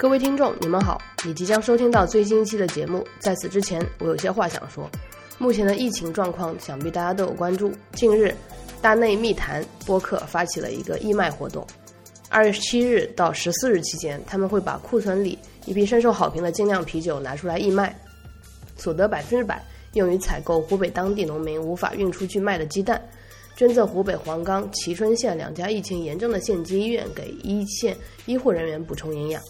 各位听众，你们好！你即将收听到最新一期的节目。在此之前，我有些话想说。目前的疫情状况，想必大家都有关注。近日，大内密谈播客发起了一个义卖活动。二月十七日到十四日期间，他们会把库存里一批深受好评的精酿啤酒拿出来义卖，所得百分之百用于采购湖北当地农民无法运出去卖的鸡蛋。捐赠湖北黄冈、蕲春县两家疫情严重的县级医院，给一线医护人员补充营养。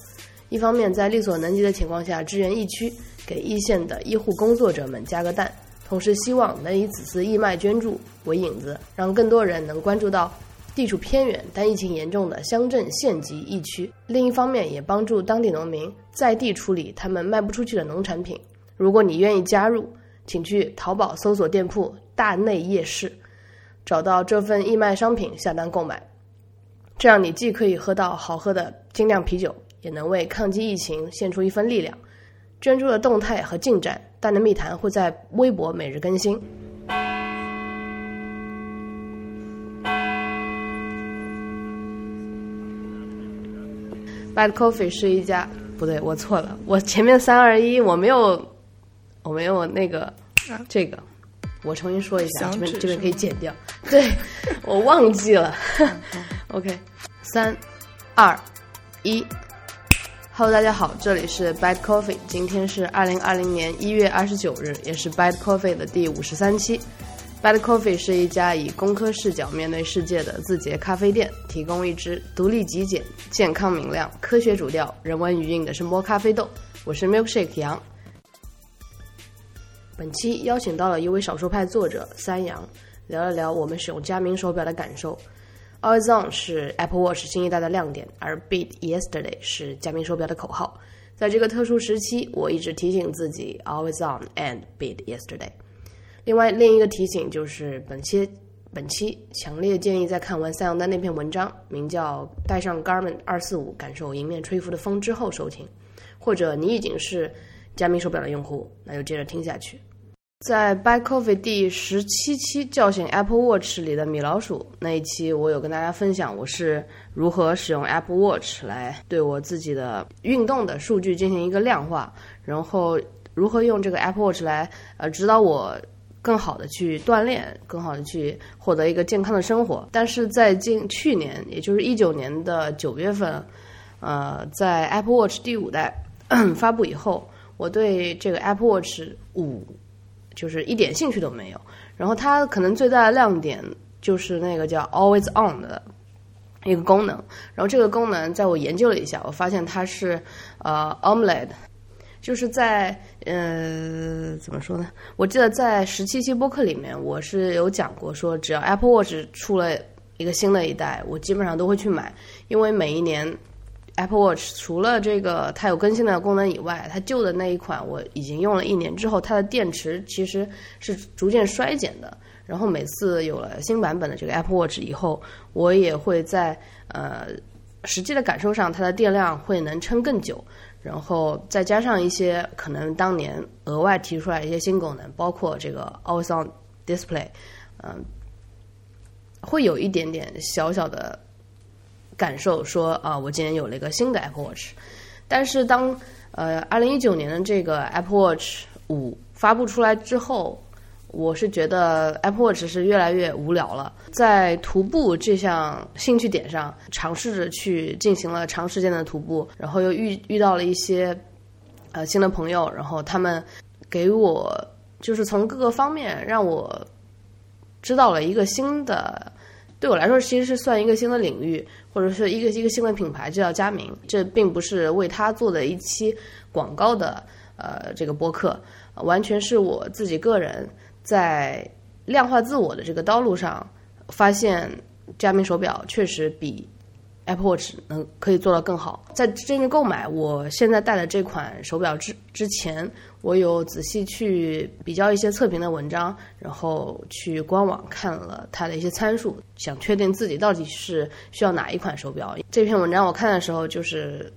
一方面，在力所能及的情况下支援疫区，给一线的医护工作者们加个蛋；同时，希望能以此次义卖捐助为引子，让更多人能关注到地处偏远但疫情严重的乡镇县级疫区。另一方面，也帮助当地农民在地处理他们卖不出去的农产品。如果你愿意加入，请去淘宝搜索店铺“大内夜市”。找到这份义卖商品下单购买，这样你既可以喝到好喝的精酿啤酒，也能为抗击疫情献出一份力量。捐助的动态和进展，大内密谈会在微博每日更新。Bad Coffee 是一家，不对，我错了，我前面三二一，我没有，我没有那个这个。我重新说一下，这边这边可以剪掉。对，我忘记了。OK，三、二、一。Hello，大家好，这里是 Bad Coffee，今天是二零二零年一月二十九日，也是 Bad Coffee 的第五十三期。Bad Coffee 是一家以工科视角面对世界的字节咖啡店，提供一支独立极简、健康明亮、科学主调、人文余韵的声波咖啡豆。我是 Milkshake 杨。本期邀请到了一位少数派作者三阳，聊了聊我们使用佳明手表的感受。Always On 是 Apple Watch 新一代的亮点，而 Beat Yesterday 是佳明手表的口号。在这个特殊时期，我一直提醒自己 Always On and Beat Yesterday。另外，另一个提醒就是本期本期强烈建议在看完三阳的那篇文章，名叫《带上 Garmin 二四五，感受迎面吹拂的风》之后收听，或者你已经是佳明手表的用户，那就接着听下去。在《By Coffee》第十七期叫醒 Apple Watch 里的米老鼠那一期，我有跟大家分享我是如何使用 Apple Watch 来对我自己的运动的数据进行一个量化，然后如何用这个 Apple Watch 来呃指导我更好的去锻炼，更好的去获得一个健康的生活。但是在近去年，也就是一九年的九月份，呃，在 Apple Watch 第五代 发布以后，我对这个 Apple Watch 五。就是一点兴趣都没有，然后它可能最大的亮点就是那个叫 Always On 的一个功能，然后这个功能在我研究了一下，我发现它是呃 Omeled，就是在呃怎么说呢？我记得在十七期播客里面我是有讲过，说只要 Apple Watch 出了一个新的一代，我基本上都会去买，因为每一年。Apple Watch 除了这个它有更新的功能以外，它旧的那一款我已经用了一年之后，它的电池其实是逐渐衰减的。然后每次有了新版本的这个 Apple Watch 以后，我也会在呃实际的感受上，它的电量会能撑更久。然后再加上一些可能当年额外提出来一些新功能，包括这个 Always On Display，嗯，会有一点点小小的。感受说啊，我今年有了一个新的 Apple Watch，但是当呃二零一九年的这个 Apple Watch 五发布出来之后，我是觉得 Apple Watch 是越来越无聊了。在徒步这项兴趣点上，尝试着去进行了长时间的徒步，然后又遇遇到了一些呃新的朋友，然后他们给我就是从各个方面让我知道了一个新的。对我来说，其实是算一个新的领域，或者是一个一个新的品牌，就叫佳明。这并不是为他做的一期广告的，呃，这个播客，完全是我自己个人在量化自我的这个道路上，发现佳明手表确实比。Apple Watch 能可以做到更好。在真正购买我现在戴的这款手表之之前，我有仔细去比较一些测评的文章，然后去官网看了它的一些参数，想确定自己到底是需要哪一款手表。这篇文章我看的时候，就是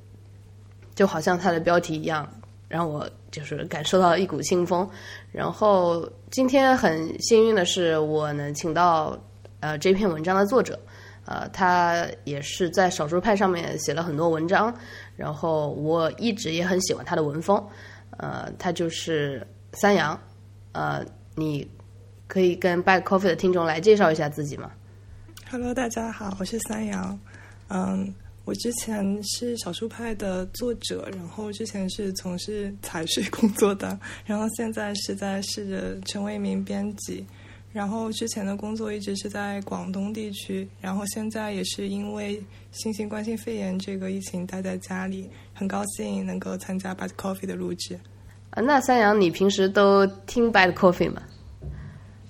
就好像它的标题一样，让我就是感受到一股清风。然后今天很幸运的是，我能请到呃这篇文章的作者。呃，他也是在少数派上面写了很多文章，然后我一直也很喜欢他的文风。呃，他就是三阳。呃，你可以跟 Bad Coffee 的听众来介绍一下自己吗？Hello，大家好，我是三阳。嗯，我之前是少数派的作者，然后之前是从事财税工作的，然后现在是在试着成为一名编辑。然后之前的工作一直是在广东地区，然后现在也是因为新型冠状肺炎这个疫情待在家里，很高兴能够参加 Bad Coffee 的录制。啊，那三阳，你平时都听 Bad Coffee 吗？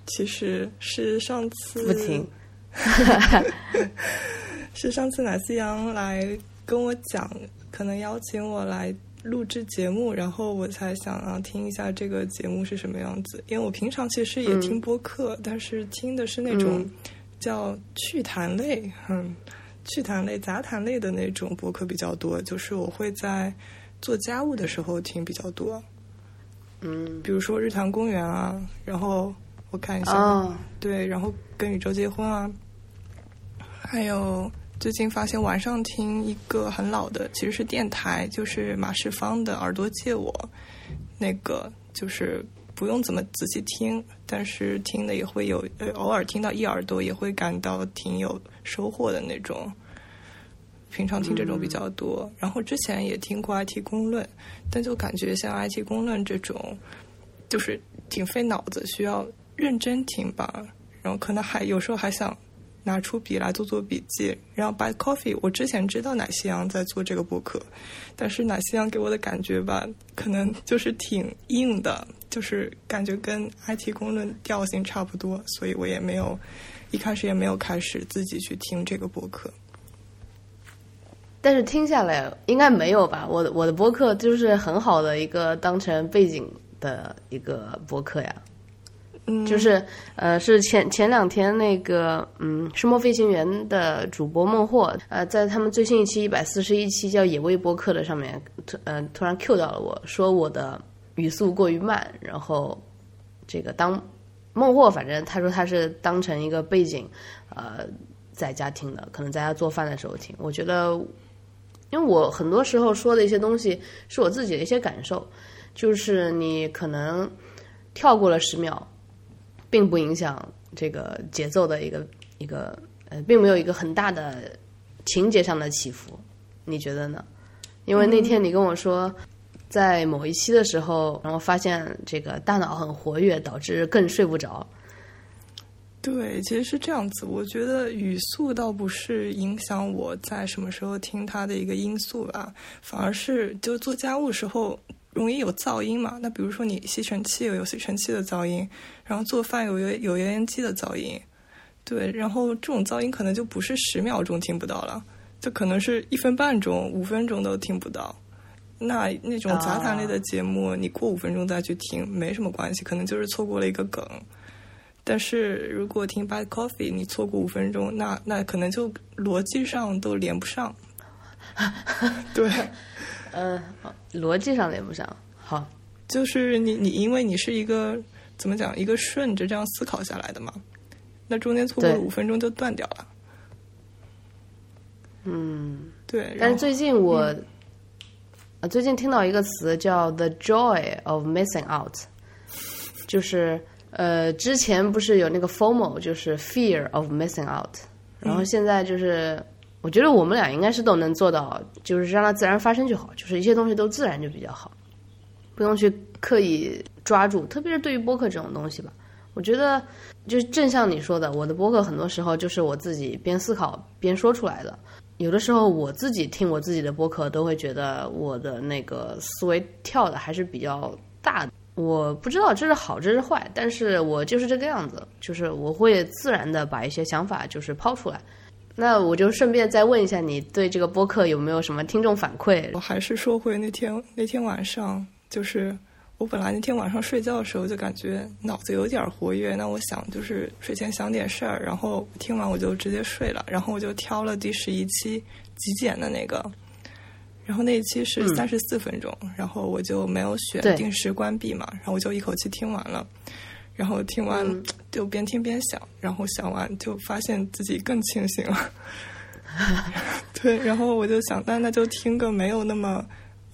其实是上次不听，是上次奶思阳来跟我讲，可能邀请我来。录制节目，然后我才想啊听一下这个节目是什么样子。因为我平常其实也听播客，但是听的是那种叫趣谈类，嗯，趣谈类、杂谈类的那种播客比较多。就是我会在做家务的时候听比较多，嗯，比如说《日坛公园》啊，然后我看一下，对，然后《跟宇宙结婚》啊，还有。最近发现晚上听一个很老的，其实是电台，就是马世芳的《耳朵借我》，那个就是不用怎么仔细听，但是听的也会有，呃，偶尔听到一耳朵也会感到挺有收获的那种。平常听这种比较多，然后之前也听过 IT 公论，但就感觉像 IT 公论这种，就是挺费脑子，需要认真听吧，然后可能还有时候还想。拿出笔来做做笔记，然后 by Coffee，我之前知道奶昔阳在做这个博客，但是奶昔阳给我的感觉吧，可能就是挺硬的，就是感觉跟 IT 公论调性差不多，所以我也没有一开始也没有开始自己去听这个博客。但是听下来应该没有吧？我我的博客就是很好的一个当成背景的一个博客呀。嗯，就是呃，是前前两天那个嗯，《生活飞行员》的主播孟获，呃，在他们最新一期一百四十一期叫《野味播客》的上面，突嗯突然 Q 到了我说我的语速过于慢，然后这个当孟获，反正他说他是当成一个背景，呃，在家听的，可能在家做饭的时候听。我觉得，因为我很多时候说的一些东西是我自己的一些感受，就是你可能跳过了十秒。并不影响这个节奏的一个一个呃，并没有一个很大的情节上的起伏，你觉得呢？因为那天你跟我说，在某一期的时候，然后发现这个大脑很活跃，导致更睡不着。对，其实是这样子。我觉得语速倒不是影响我在什么时候听它的一个因素吧，反而是就做家务时候。容易有噪音嘛？那比如说你吸尘器有吸尘器的噪音，然后做饭有有有油烟机的噪音，对，然后这种噪音可能就不是十秒钟听不到了，就可能是一分半钟、五分钟都听不到。那那种杂谈类的节目，你过五分钟再去听没什么关系，可能就是错过了一个梗。但是如果听 Bad Coffee，你错过五分钟，那那可能就逻辑上都连不上。对。呃，逻辑上连不上。好，就是你你因为你是一个怎么讲，一个顺着这样思考下来的嘛，那中间错过了五分钟就断掉了。嗯，对。但是最近我，最近听到一个词叫 “the joy of missing out”，就是呃，之前不是有那个 “fomo”，就是 “fear of missing out”，然后现在就是。我觉得我们俩应该是都能做到，就是让它自然发生就好，就是一些东西都自然就比较好，不用去刻意抓住，特别是对于播客这种东西吧。我觉得就是正像你说的，我的播客很多时候就是我自己边思考边说出来的。有的时候我自己听我自己的播客，都会觉得我的那个思维跳的还是比较大的。我不知道这是好这是坏，但是我就是这个样子，就是我会自然的把一些想法就是抛出来。那我就顺便再问一下，你对这个播客有没有什么听众反馈？我还是说回那天那天晚上，就是我本来那天晚上睡觉的时候就感觉脑子有点活跃，那我想就是睡前想点事儿，然后听完我就直接睡了，然后我就挑了第十一期极简的那个，然后那一期是三十四分钟，然后我就没有选定时关闭嘛，然后我就一口气听完了，然后听完就边听边想，然后想完就发现自己更清醒了。对，然后我就想，那那就听个没有那么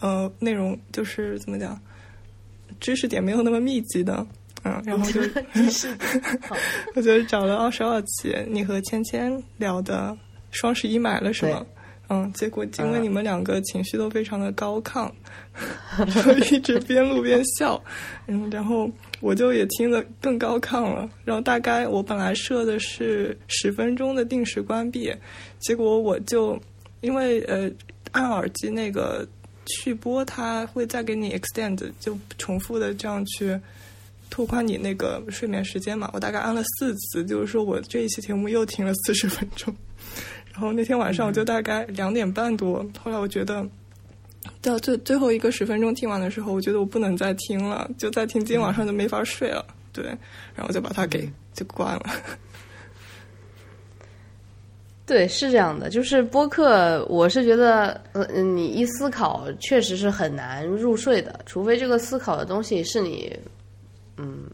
呃内容，就是怎么讲，知识点没有那么密集的，嗯，然后就 我就找了二十二期，你和芊芊聊的双十一买了什么？嗯，结果因为你们两个情绪都非常的高亢，就一直边录边笑，嗯，然后我就也听得更高亢了。然后大概我本来设的是十分钟的定时关闭，结果我就因为呃按耳机那个去播，它会再给你 extend，就重复的这样去拓宽你那个睡眠时间嘛。我大概按了四次，就是说我这一期节目又听了四十分钟。然后那天晚上我就大概两点半多，后来我觉得到最最后一个十分钟听完的时候，我觉得我不能再听了，就再听今天晚上就没法睡了。对，然后就把它给就关了。对，是这样的，就是播客，我是觉得，呃，你一思考，确实是很难入睡的，除非这个思考的东西是你，嗯。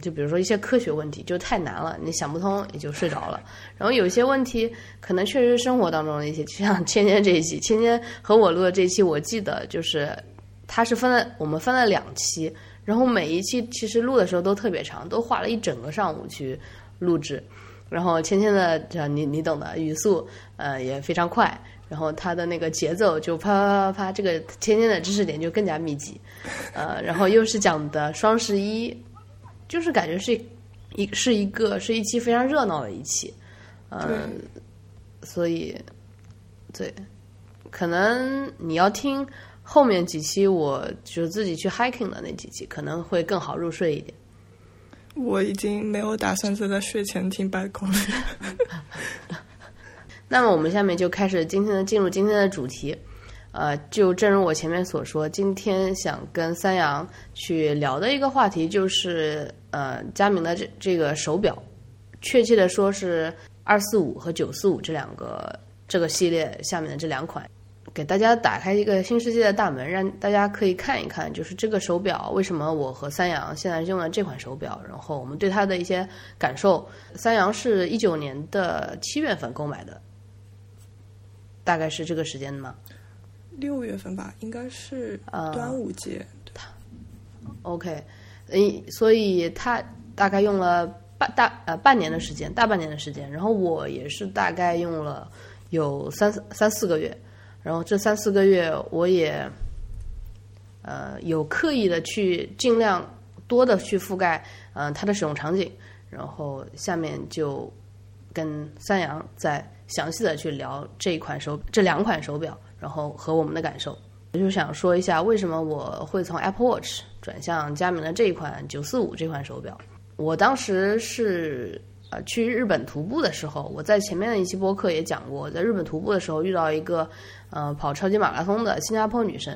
就比如说一些科学问题就太难了，你想不通也就睡着了。然后有些问题可能确实生活当中的一些，就像芊芊这一期，芊芊和我录的这一期，我记得就是它是分了我们分了两期，然后每一期其实录的时候都特别长，都花了一整个上午去录制。然后芊芊的这你你懂的语速呃也非常快，然后它的那个节奏就啪啪啪啪，这个芊芊的知识点就更加密集，呃，然后又是讲的双十一。就是感觉是一是一个是一期非常热闹的一期，嗯，所以对，可能你要听后面几期，我就自己去 hiking 的那几期，可能会更好入睡一点。我已经没有打算坐在睡前听白宫了。那么我们下面就开始今天的进入今天的主题。呃，就正如我前面所说，今天想跟三阳去聊的一个话题就是，呃，佳明的这这个手表，确切的说是二四五和九四五这两个这个系列下面的这两款，给大家打开一个新世界的大门，让大家可以看一看，就是这个手表为什么我和三阳现在用了这款手表，然后我们对它的一些感受。三阳是一九年的七月份购买的，大概是这个时间吗？六月份吧，应该是端午节。他，OK，诶，所以他大概用了半大呃半年的时间，大半年的时间。然后我也是大概用了有三三四个月。然后这三四个月，我也呃有刻意的去尽量多的去覆盖嗯它的使用场景。然后下面就跟三阳再详细的去聊这一款手这两款手表。然后和我们的感受，我就想说一下为什么我会从 Apple Watch 转向佳明的这一款九四五这款手表。我当时是呃去日本徒步的时候，我在前面的一期播客也讲过，在日本徒步的时候遇到一个呃跑超级马拉松的新加坡女生，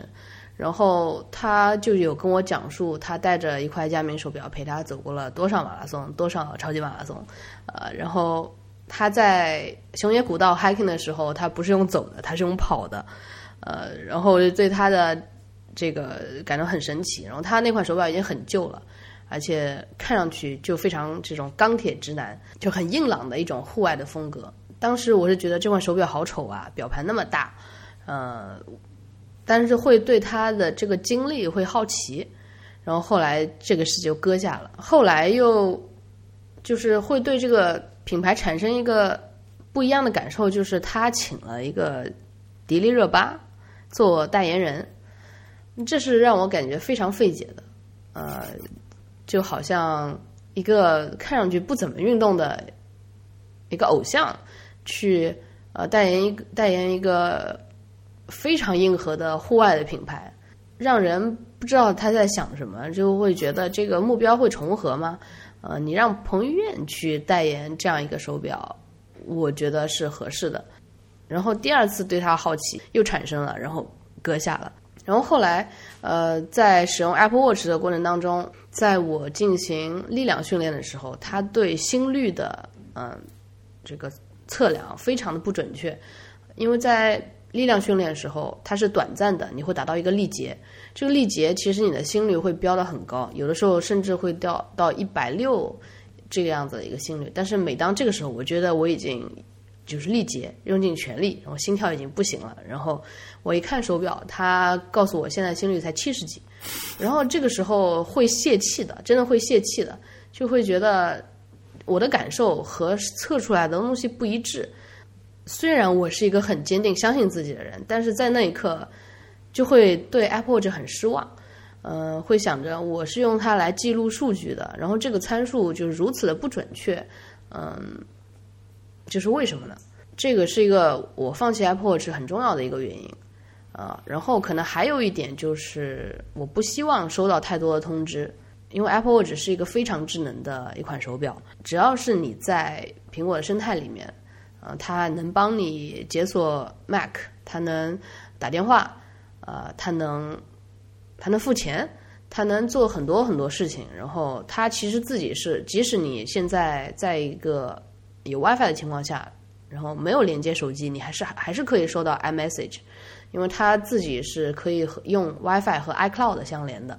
然后她就有跟我讲述她带着一块佳明手表陪她走过了多少马拉松，多少超级马拉松，呃，然后。他在熊野古道 hiking 的时候，他不是用走的，他是用跑的，呃，然后对他的这个感到很神奇。然后他那款手表已经很旧了，而且看上去就非常这种钢铁直男，就很硬朗的一种户外的风格。当时我是觉得这款手表好丑啊，表盘那么大，呃，但是会对他的这个经历会好奇。然后后来这个事就搁下了，后来又就是会对这个。品牌产生一个不一样的感受，就是他请了一个迪丽热巴做代言人，这是让我感觉非常费解的。呃，就好像一个看上去不怎么运动的一个偶像，去呃代言一个代言一个非常硬核的户外的品牌，让人不知道他在想什么，就会觉得这个目标会重合吗？呃，你让彭于晏去代言这样一个手表，我觉得是合适的。然后第二次对他好奇又产生了，然后搁下了。然后后来，呃，在使用 Apple Watch 的过程当中，在我进行力量训练的时候，它对心率的嗯这个测量非常的不准确，因为在力量训练的时候，它是短暂的，你会达到一个力竭。这个力竭其实你的心率会飙得很高，有的时候甚至会掉到一百六这个样子的一个心率。但是每当这个时候，我觉得我已经就是力竭，用尽全力，然后心跳已经不行了。然后我一看手表，它告诉我现在心率才七十几，然后这个时候会泄气的，真的会泄气的，就会觉得我的感受和测出来的东西不一致。虽然我是一个很坚定相信自己的人，但是在那一刻就会对 Apple Watch 很失望。呃，会想着我是用它来记录数据的，然后这个参数就是如此的不准确，嗯，这是为什么呢？这个是一个我放弃 Apple Watch 很重要的一个原因啊。然后可能还有一点就是我不希望收到太多的通知，因为 Apple Watch 是一个非常智能的一款手表，只要是你在苹果的生态里面，呃，它能帮你解锁 Mac，它能打电话，呃，它能。它能付钱，它能做很多很多事情。然后它其实自己是，即使你现在在一个有 WiFi 的情况下，然后没有连接手机，你还是还是可以收到 iMessage，因为它自己是可以用 WiFi 和 iCloud 相连的。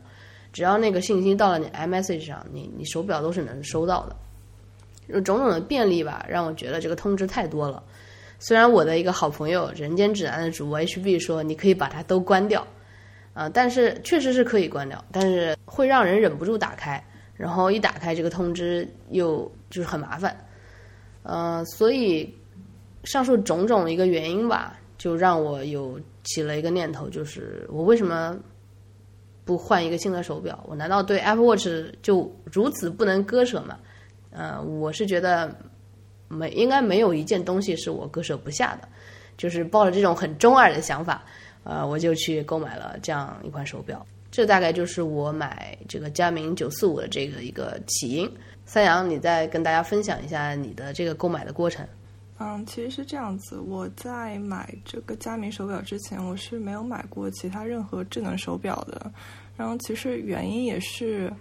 只要那个信息到了你 iMessage 上，你你手表都是能收到的。种种的便利吧，让我觉得这个通知太多了。虽然我的一个好朋友人间指南的主播 HB 说，你可以把它都关掉。啊，但是确实是可以关掉，但是会让人忍不住打开，然后一打开这个通知又就是很麻烦，呃，所以上述种种一个原因吧，就让我有起了一个念头，就是我为什么不换一个新的手表？我难道对 Apple Watch 就如此不能割舍吗？呃，我是觉得没应该没有一件东西是我割舍不下的，就是抱着这种很中二的想法。呃，我就去购买了这样一款手表，这大概就是我买这个佳明九四五的这个一个起因。三阳，你再跟大家分享一下你的这个购买的过程。嗯，其实是这样子，我在买这个佳明手表之前，我是没有买过其他任何智能手表的。然后其实原因也是，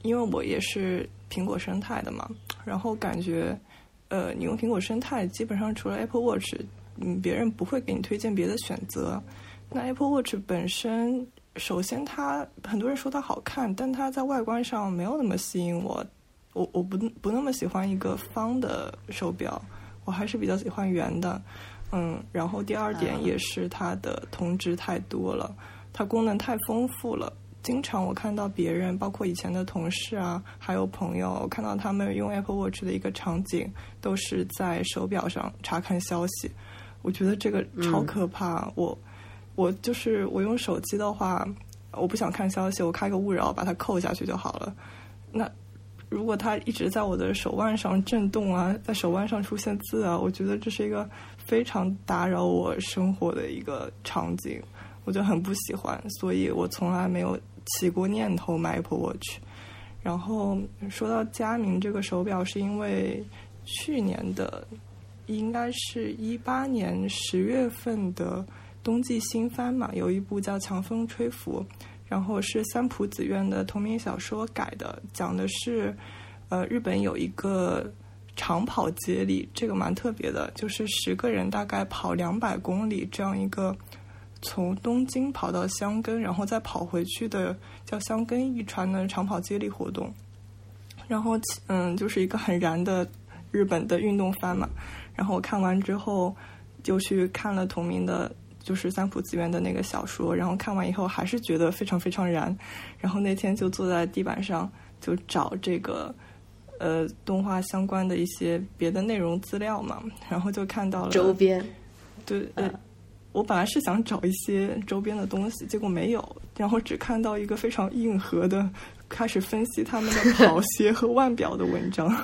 因为我也是苹果生态的嘛，然后感觉，呃，你用苹果生态，基本上除了 Apple Watch，嗯，别人不会给你推荐别的选择。那 Apple Watch 本身，首先它很多人说它好看，但它在外观上没有那么吸引我。我我不不那么喜欢一个方的手表，我还是比较喜欢圆的。嗯，然后第二点也是它的通知太多了，它功能太丰富了。经常我看到别人，包括以前的同事啊，还有朋友，看到他们用 Apple Watch 的一个场景，都是在手表上查看消息。我觉得这个超可怕。我。我就是我用手机的话，我不想看消息，我开个勿扰把它扣下去就好了。那如果它一直在我的手腕上震动啊，在手腕上出现字啊，我觉得这是一个非常打扰我生活的一个场景，我就很不喜欢，所以我从来没有起过念头买 Apple Watch。然后说到佳明这个手表，是因为去年的应该是一八年十月份的。冬季新番嘛，有一部叫《强风吹拂》，然后是三浦子苑的同名小说改的，讲的是，呃，日本有一个长跑接力，这个蛮特别的，就是十个人大概跑两百公里这样一个，从东京跑到箱根，然后再跑回去的叫箱根一传的长跑接力活动。然后，嗯，就是一个很燃的日本的运动番嘛。然后我看完之后，就去看了同名的。就是三浦子苑的那个小说，然后看完以后还是觉得非常非常燃，然后那天就坐在地板上就找这个呃动画相关的一些别的内容资料嘛，然后就看到了周边，对，我本来是想找一些周边的东西，结果没有，然后只看到一个非常硬核的开始分析他们的 跑鞋和腕表的文章，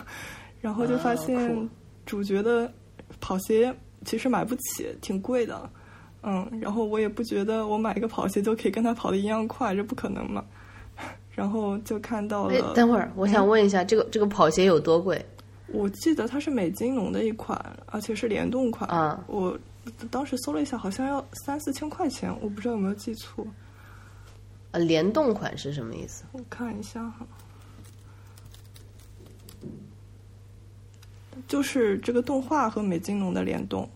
然后就发现。主角的跑鞋其实买不起，挺贵的。嗯，然后我也不觉得我买一个跑鞋就可以跟他跑的一样快，这不可能嘛。然后就看到了。等会儿，我想问一下，这个这个跑鞋有多贵？我记得它是美津浓的一款，而且是联动款。啊，我当时搜了一下，好像要三四千块钱，我不知道有没有记错。呃，联动款是什么意思？我看一下哈，就是这个动画和美津浓的联动。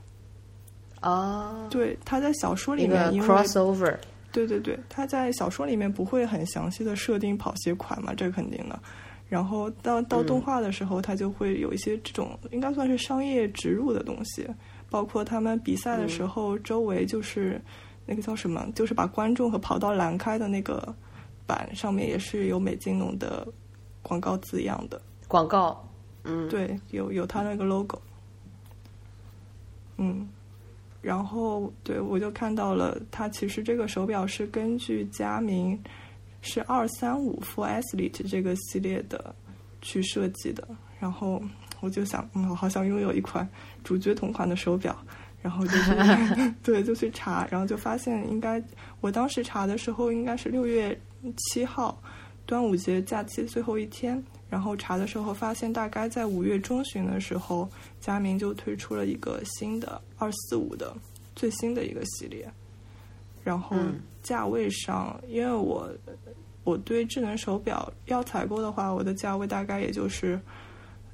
哦，对，他在小说里面，crossover，对对对，他在小说里面不会很详细的设定跑鞋款嘛，这肯定的。然后到到动画的时候，他就会有一些这种应该算是商业植入的东西，包括他们比赛的时候，周围就是那个叫什么，就是把观众和跑道拦开的那个板上面也是有美津浓的广告字样的。广告，嗯，对，有有他那个 logo，嗯，然后对我就看到了，它其实这个手表是根据佳明。是二三五 Four Athlete 这个系列的去设计的，然后我就想，嗯，我好想拥有一款主角同款的手表，然后就是 对，就去查，然后就发现应该我当时查的时候应该是六月七号，端午节假期最后一天，然后查的时候发现大概在五月中旬的时候，佳明就推出了一个新的二四五的最新的一个系列。然后价位上，因为我我对智能手表要采购的话，我的价位大概也就是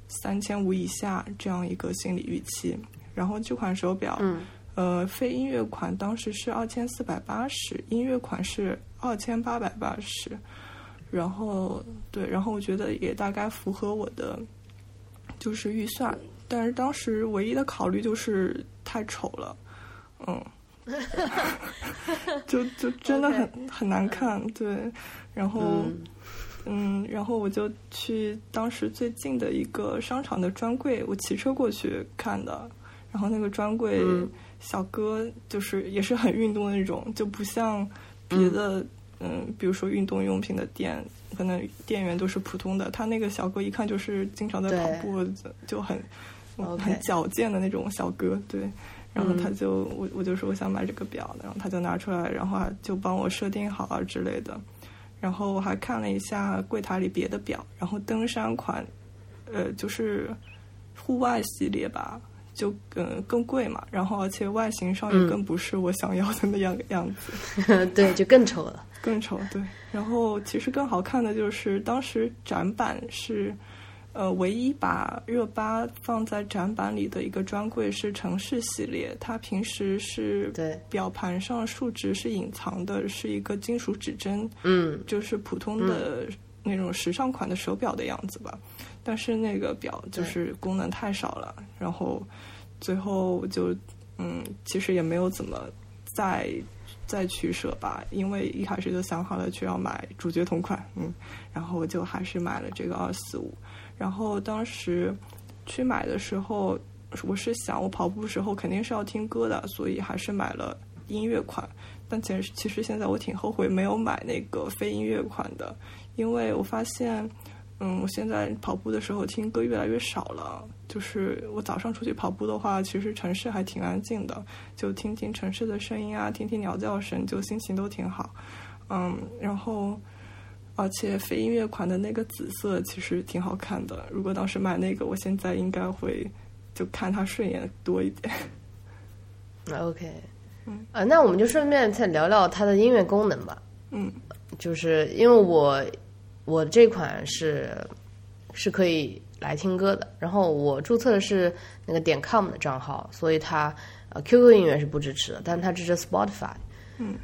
三千五以下这样一个心理预期。然后这款手表，呃，非音乐款当时是二千四百八十，音乐款是二千八百八十。然后对，然后我觉得也大概符合我的就是预算，但是当时唯一的考虑就是太丑了，嗯。就就 真的很很难看，对，然后嗯，然后我就去当时最近的一个商场的专柜，我骑车过去看的，然后那个专柜小哥就是也是很运动的那种，就不像别的嗯，比如说运动用品的店，可能店员都是普通的，他那个小哥一看就是经常在跑步，就很很矫健的那种小哥，对。然后他就我我就说我想买这个表，然后他就拿出来，然后就帮我设定好啊之类的。然后我还看了一下柜台里别的表，然后登山款，呃，就是户外系列吧，就更更贵嘛。然后而且外形上也更不是我想要的那样样子，对，就更丑了，更丑。对，然后其实更好看的就是当时展板是。呃，唯一把热巴放在展板里的一个专柜是城市系列，它平时是表盘上数值是隐藏的，是一个金属指针，嗯，就是普通的那种时尚款的手表的样子吧。但是那个表就是功能太少了，然后最后就嗯，其实也没有怎么再再取舍吧，因为一开始就想好了就要买主角同款，嗯，然后就还是买了这个二四五。然后当时去买的时候，我是想我跑步时候肯定是要听歌的，所以还是买了音乐款。但其实其实现在我挺后悔没有买那个非音乐款的，因为我发现，嗯，我现在跑步的时候听歌越来越少了。就是我早上出去跑步的话，其实城市还挺安静的，就听听城市的声音啊，听听鸟叫声，就心情都挺好。嗯，然后。而且非音乐款的那个紫色其实挺好看的。如果当时买那个，我现在应该会就看它顺眼多一点。OK，嗯，啊，那我们就顺便再聊聊它的音乐功能吧。嗯，就是因为我我这款是是可以来听歌的，然后我注册的是那个点 com 的账号，所以它呃 QQ 音乐是不支持的，但是它支持 Spotify。嗯，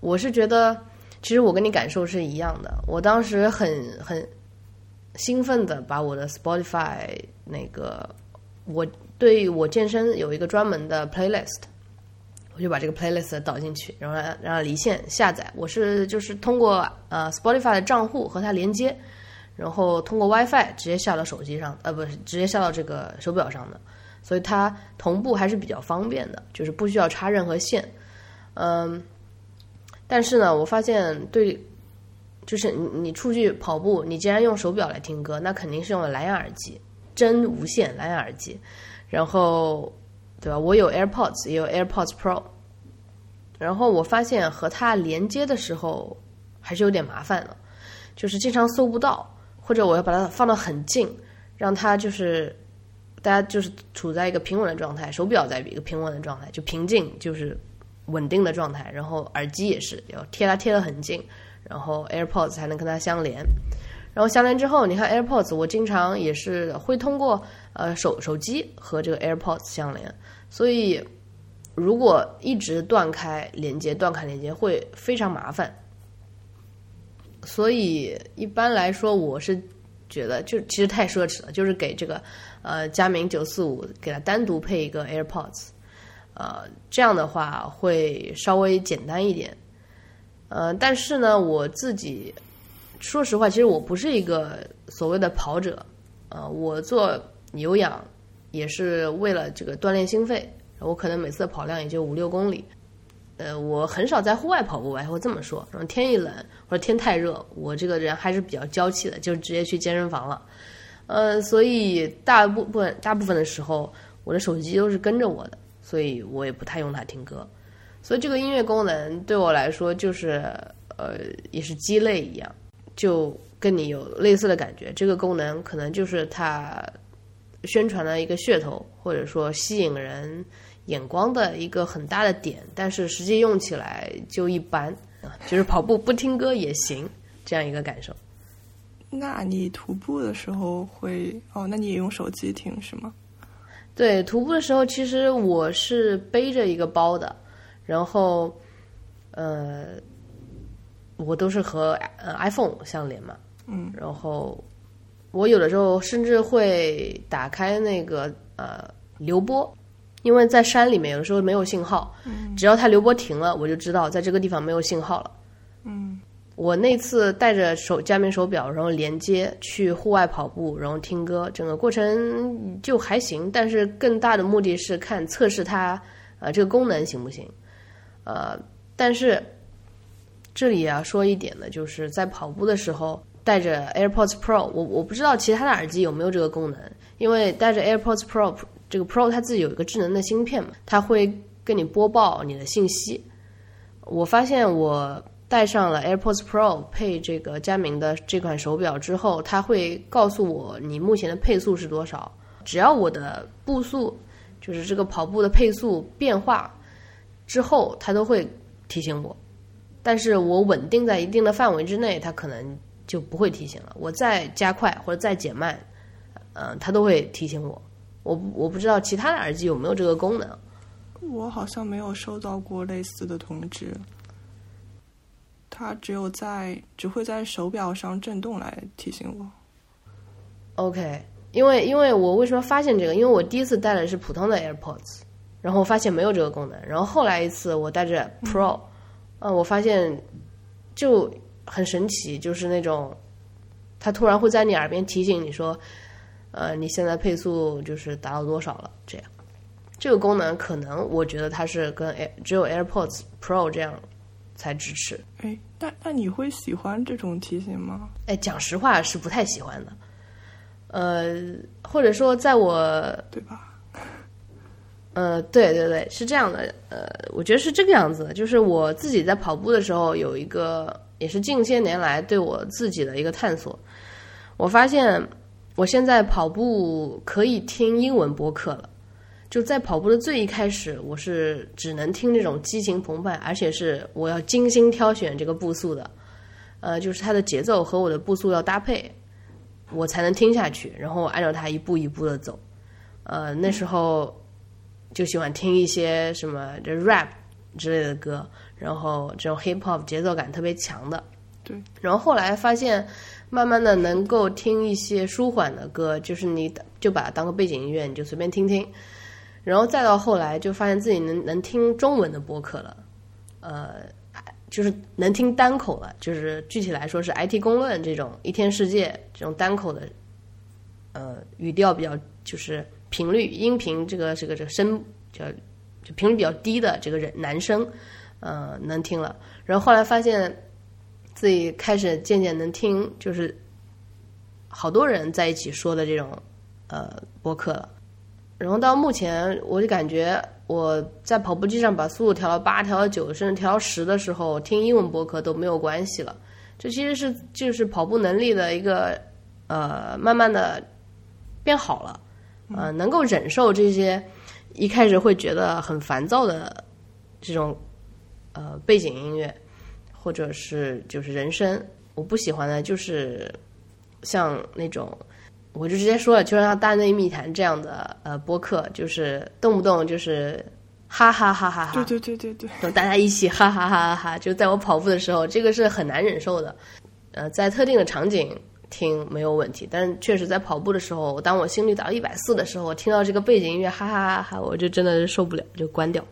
我是觉得。其实我跟你感受是一样的，我当时很很兴奋的把我的 Spotify 那个，我对我健身有一个专门的 playlist，我就把这个 playlist 导进去，然后让它离线下载。我是就是通过呃 Spotify 的账户和它连接，然后通过 WiFi 直接下到手机上，呃不是直接下到这个手表上的，所以它同步还是比较方便的，就是不需要插任何线，嗯。但是呢，我发现对，就是你你出去跑步，你既然用手表来听歌，那肯定是用了蓝牙耳机，真无线蓝牙耳机。然后，对吧？我有 AirPods，也有 AirPods Pro。然后我发现和它连接的时候还是有点麻烦的，就是经常搜不到，或者我要把它放到很近，让它就是大家就是处在一个平稳的状态，手表在一个平稳的状态，就平静就是。稳定的状态，然后耳机也是要贴它贴得很近，然后 AirPods 才能跟它相连。然后相连之后，你看 AirPods，我经常也是会通过呃手手机和这个 AirPods 相连，所以如果一直断开连接、断开连接会非常麻烦。所以一般来说，我是觉得就其实太奢侈了，就是给这个呃佳明九四五给它单独配一个 AirPods，呃，这样的话会稍微简单一点。呃，但是呢，我自己说实话，其实我不是一个所谓的跑者，呃，我做有氧也是为了这个锻炼心肺，我可能每次的跑量也就五六公里。呃，我很少在户外跑步，还会这么说。然后天一冷或者天太热，我这个人还是比较娇气的，就直接去健身房了。呃，所以大部分大部分的时候，我的手机都是跟着我的，所以我也不太用它听歌。所以这个音乐功能对我来说，就是呃，也是鸡肋一样，就跟你有类似的感觉。这个功能可能就是它宣传的一个噱头，或者说吸引人。眼光的一个很大的点，但是实际用起来就一般啊，就是跑步不听歌也行，这样一个感受。那你徒步的时候会哦？那你也用手机听是吗？对，徒步的时候其实我是背着一个包的，然后呃，我都是和呃 iPhone 相连嘛，嗯，然后我有的时候甚至会打开那个呃流播。因为在山里面，有的时候没有信号，只要它流波停了，我就知道在这个地方没有信号了。嗯，我那次带着手佳明手表，然后连接去户外跑步，然后听歌，整个过程就还行。但是更大的目的是看测试它，呃，这个功能行不行？呃，但是这里要说一点的，就是在跑步的时候带着 AirPods Pro，我我不知道其他的耳机有没有这个功能，因为带着 AirPods Pro。这个 Pro 它自己有一个智能的芯片嘛，它会跟你播报你的信息。我发现我带上了 AirPods Pro 配这个佳明的这款手表之后，它会告诉我你目前的配速是多少。只要我的步速，就是这个跑步的配速变化之后，它都会提醒我。但是我稳定在一定的范围之内，它可能就不会提醒了。我再加快或者再减慢，嗯，它都会提醒我。我我不知道其他的耳机有没有这个功能，我好像没有收到过类似的通知。它只有在只会在手表上震动来提醒我。OK，因为因为我为什么发现这个？因为我第一次戴的是普通的 AirPods，然后发现没有这个功能。然后后来一次我戴着 Pro，嗯，我发现就很神奇，就是那种它突然会在你耳边提醒你说。呃，你现在配速就是达到多少了？这样，这个功能可能我觉得它是跟 Air 只有 AirPods Pro 这样才支持。哎，那那你会喜欢这种提醒吗？哎，讲实话是不太喜欢的。呃，或者说在我对吧？呃，对对对，是这样的。呃，我觉得是这个样子，就是我自己在跑步的时候有一个，也是近些年来对我自己的一个探索，我发现。我现在跑步可以听英文播客了，就在跑步的最一开始，我是只能听那种激情澎湃，而且是我要精心挑选这个步速的，呃，就是它的节奏和我的步速要搭配，我才能听下去，然后按照它一步一步的走。呃，那时候就喜欢听一些什么这 rap 之类的歌，然后这种 hip hop 节奏感特别强的。对，然后后来发现。慢慢的能够听一些舒缓的歌，就是你就把它当个背景音乐，你就随便听听。然后再到后来，就发现自己能能听中文的播客了，呃，就是能听单口了。就是具体来说是 IT 公论这种一天世界这种单口的，呃，语调比较就是频率音频这个这个这个声叫就频率比较低的这个人男生，呃，能听了。然后后来发现。自己开始渐渐能听，就是好多人在一起说的这种呃播客了。然后到目前，我就感觉我在跑步机上把速度调到八、调到九，甚至调到十的时候，听英文播客都没有关系了。这其实是就是跑步能力的一个呃慢慢的变好了，呃，能够忍受这些一开始会觉得很烦躁的这种呃背景音乐。或者是就是人生，我不喜欢的就是像那种，我就直接说了，就像《大内密谈》这样的呃播客，就是动不动就是哈哈哈哈哈，对对对对对，大家一起哈哈哈哈哈，就在我跑步的时候，这个是很难忍受的。呃，在特定的场景听没有问题。但是确实在跑步的时候，当我心率达到一百四的时候，我听到这个背景音乐，哈哈哈哈，我就真的是受不了，就关掉。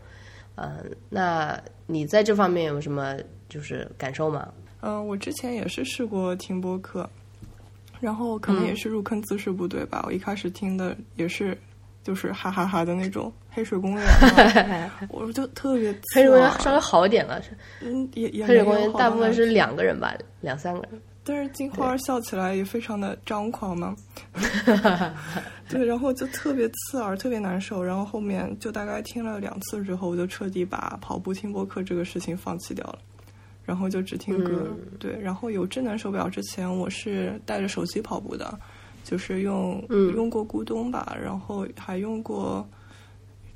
嗯，那你在这方面有什么就是感受吗？嗯，我之前也是试过听播客，然后可能也是入坑姿势不对吧。我一开始听的也是就是哈哈哈的那种黑水公园，我就特别黑水公园稍微好一点了，嗯，也也黑水公园大部分是两个人吧，两三个人。但是金花笑起来也非常的张狂嘛，对，然后就特别刺耳，特别难受。然后后面就大概听了两次之后，我就彻底把跑步听播客这个事情放弃掉了。然后就只听歌，对。然后有智能手表之前，我是带着手机跑步的，就是用用过咕咚吧，然后还用过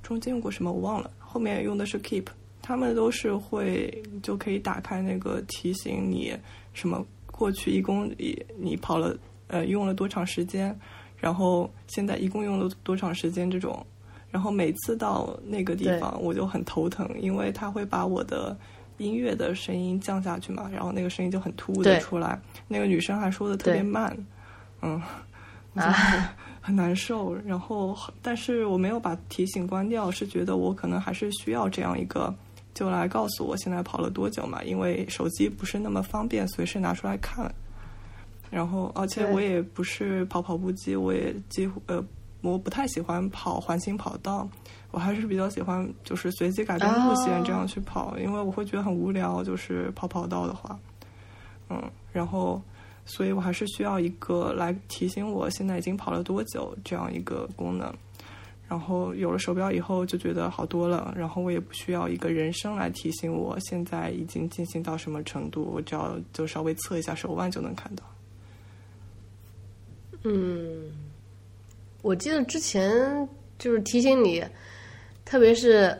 中间用过什么我忘了，后面用的是 Keep，他们都是会就可以打开那个提醒你什么过去一公里你跑了呃用了多长时间，然后现在一共用了多长时间这种，然后每次到那个地方我就很头疼，因为他会把我的。音乐的声音降下去嘛，然后那个声音就很突兀的出来。那个女生还说的特别慢，嗯，很难受。然后，但是我没有把提醒关掉，是觉得我可能还是需要这样一个，就来告诉我现在跑了多久嘛。因为手机不是那么方便随时拿出来看。然后，而且我也不是跑跑步机，我也几乎呃，我不太喜欢跑环形跑道。我还是比较喜欢，就是随机改变路线这样去跑，因为我会觉得很无聊，就是跑跑道的话，嗯，然后，所以我还是需要一个来提醒我现在已经跑了多久这样一个功能。然后有了手表以后，就觉得好多了。然后我也不需要一个人声来提醒我现在已经进行到什么程度，我只要就稍微测一下手腕就能看到。嗯，我记得之前就是提醒你。特别是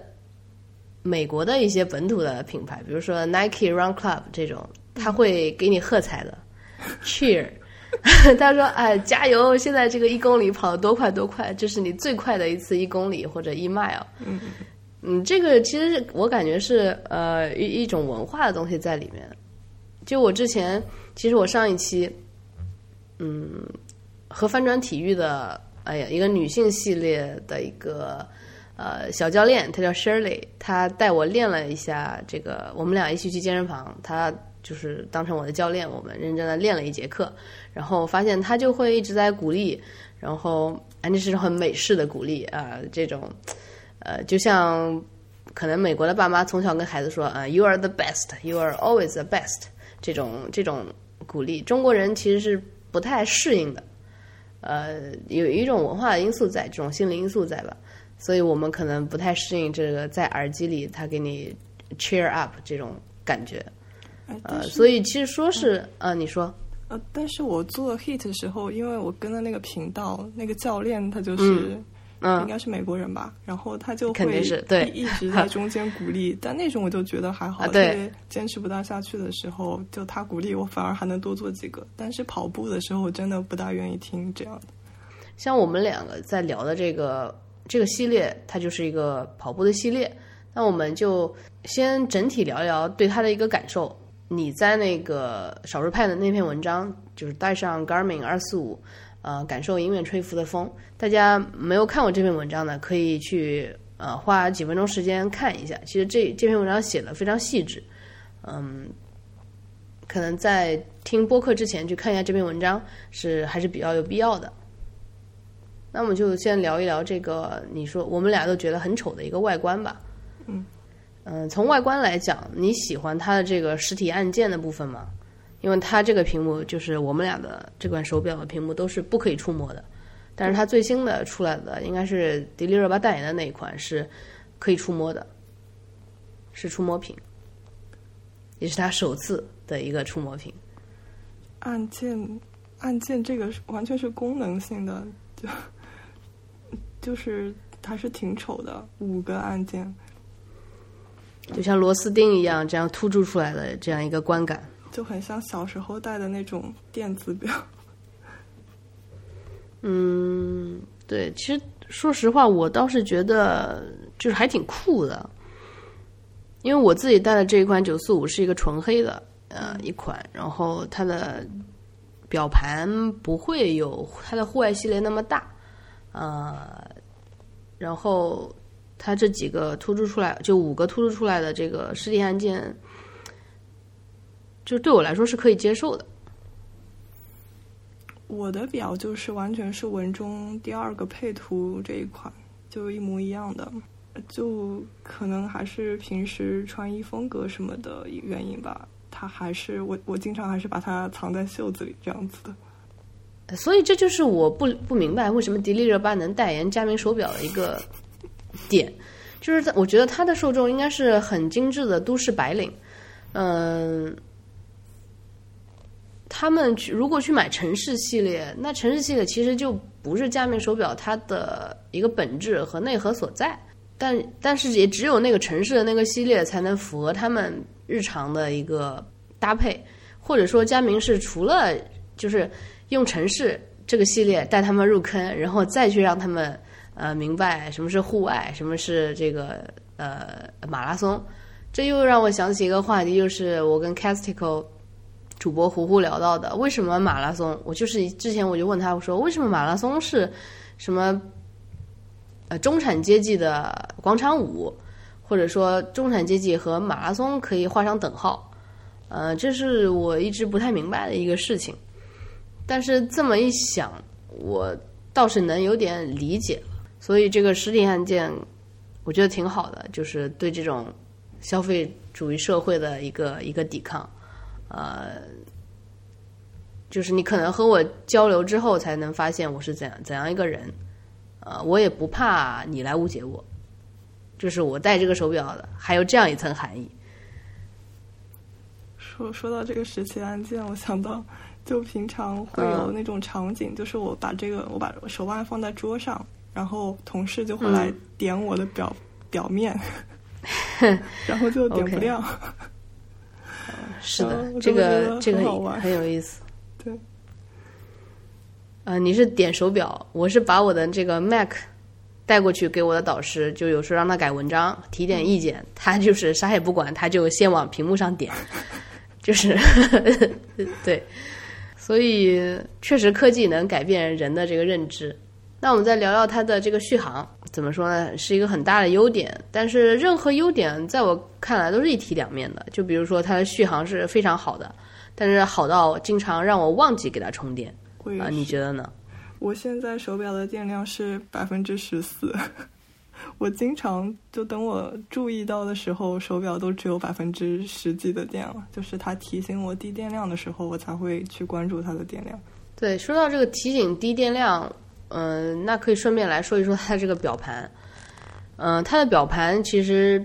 美国的一些本土的品牌，比如说 Nike Run Club 这种，他会给你喝彩的，cheer。他说：“哎，加油！现在这个一公里跑多快多快，这是你最快的一次一公里或者一 mile。”嗯嗯，这个其实我感觉是呃一一种文化的东西在里面。就我之前，其实我上一期，嗯，和翻转体育的，哎呀，一个女性系列的一个。呃，小教练他叫 Shirley，他带我练了一下这个，我们俩一起去健身房，他就是当成我的教练，我们认真的练了一节课，然后发现他就会一直在鼓励，然后啊，那是很美式的鼓励啊，这种，呃，就像可能美国的爸妈从小跟孩子说啊，You are the best，You are always the best，这种这种鼓励，中国人其实是不太适应的，呃，有一种文化因素在，这种心理因素在吧。所以我们可能不太适应这个在耳机里他给你 cheer up 这种感觉，呃，所以其实说是呃，你说。呃，但是我做 hit 的时候，因为我跟的那个频道那个教练他就是嗯，应该是美国人吧，然后他就会对。一直在中间鼓励，但那种我就觉得还好，因为，坚持不大下去的时候，就他鼓励我反而还能多做几个，但是跑步的时候我真的不大愿意听这样的。像我们两个在聊的这个。这个系列它就是一个跑步的系列，那我们就先整体聊一聊对它的一个感受。你在那个少数派的那篇文章，就是带上 Garmin 二四五，呃，感受迎面吹拂的风。大家没有看过这篇文章的，可以去呃花几分钟时间看一下。其实这这篇文章写的非常细致，嗯，可能在听播客之前去看一下这篇文章是还是比较有必要的。那我们就先聊一聊这个，你说我们俩都觉得很丑的一个外观吧。嗯嗯，从外观来讲，你喜欢它的这个实体按键的部分吗？因为它这个屏幕就是我们俩的这款手表的屏幕都是不可以触摸的，但是它最新的出来的应该是迪丽热巴代言的那一款是可以触摸的，是触摸屏，也是它首次的一个触摸屏。按键按键这个完全是功能性的，就。就是它是挺丑的，五个按键，就像螺丝钉一样，这样突出出来的这样一个观感，就很像小时候戴的那种电子表。嗯，对，其实说实话，我倒是觉得就是还挺酷的，因为我自己戴的这一款九四五是一个纯黑的呃一款，然后它的。表盘不会有它的户外系列那么大，呃，然后它这几个突出出来，就五个突出出来的这个实体按键，就对我来说是可以接受的。我的表就是完全是文中第二个配图这一款，就一模一样的，就可能还是平时穿衣风格什么的原因吧。它还是我我经常还是把它藏在袖子里这样子的。所以这就是我不不明白为什么迪丽热巴能代言佳明手表的一个点，就是在我觉得它的受众应该是很精致的都市白领，嗯。他们去如果去买城市系列，那城市系列其实就不是佳明手表它的一个本质和内核所在。但但是也只有那个城市的那个系列才能符合他们日常的一个搭配，或者说佳明是除了就是用城市这个系列带他们入坑，然后再去让他们呃明白什么是户外，什么是这个呃马拉松。这又让我想起一个话题，就是我跟 Castico。主播胡胡聊到的，为什么马拉松？我就是之前我就问他，我说为什么马拉松是什么？呃，中产阶级的广场舞，或者说中产阶级和马拉松可以画上等号？呃，这是我一直不太明白的一个事情。但是这么一想，我倒是能有点理解了。所以这个实体按键，我觉得挺好的，就是对这种消费主义社会的一个一个抵抗。呃，就是你可能和我交流之后，才能发现我是怎样怎样一个人。呃，我也不怕你来误解我，就是我戴这个手表的，还有这样一层含义。说说到这个实体按键，我想到就平常会有那种场景，就是我把这个我把手腕放在桌上，然后同事就会来点我的表表面，然后就点不亮。是的，这个这个很有意思。对，呃，你是点手表，我是把我的这个 Mac 带过去给我的导师，就有时候让他改文章，提点意见，他就是啥也不管，他就先往屏幕上点，就是 对，所以确实科技能改变人的这个认知。那我们再聊聊它的这个续航，怎么说呢？是一个很大的优点。但是任何优点在我看来都是一体两面的。就比如说它的续航是非常好的，但是好到经常让我忘记给它充电。啊，你觉得呢？我现在手表的电量是百分之十四，我经常就等我注意到的时候，手表都只有百分之十几的电了。就是它提醒我低电量的时候，我才会去关注它的电量。对，说到这个提醒低电量。嗯，那可以顺便来说一说它这个表盘。嗯，它的表盘其实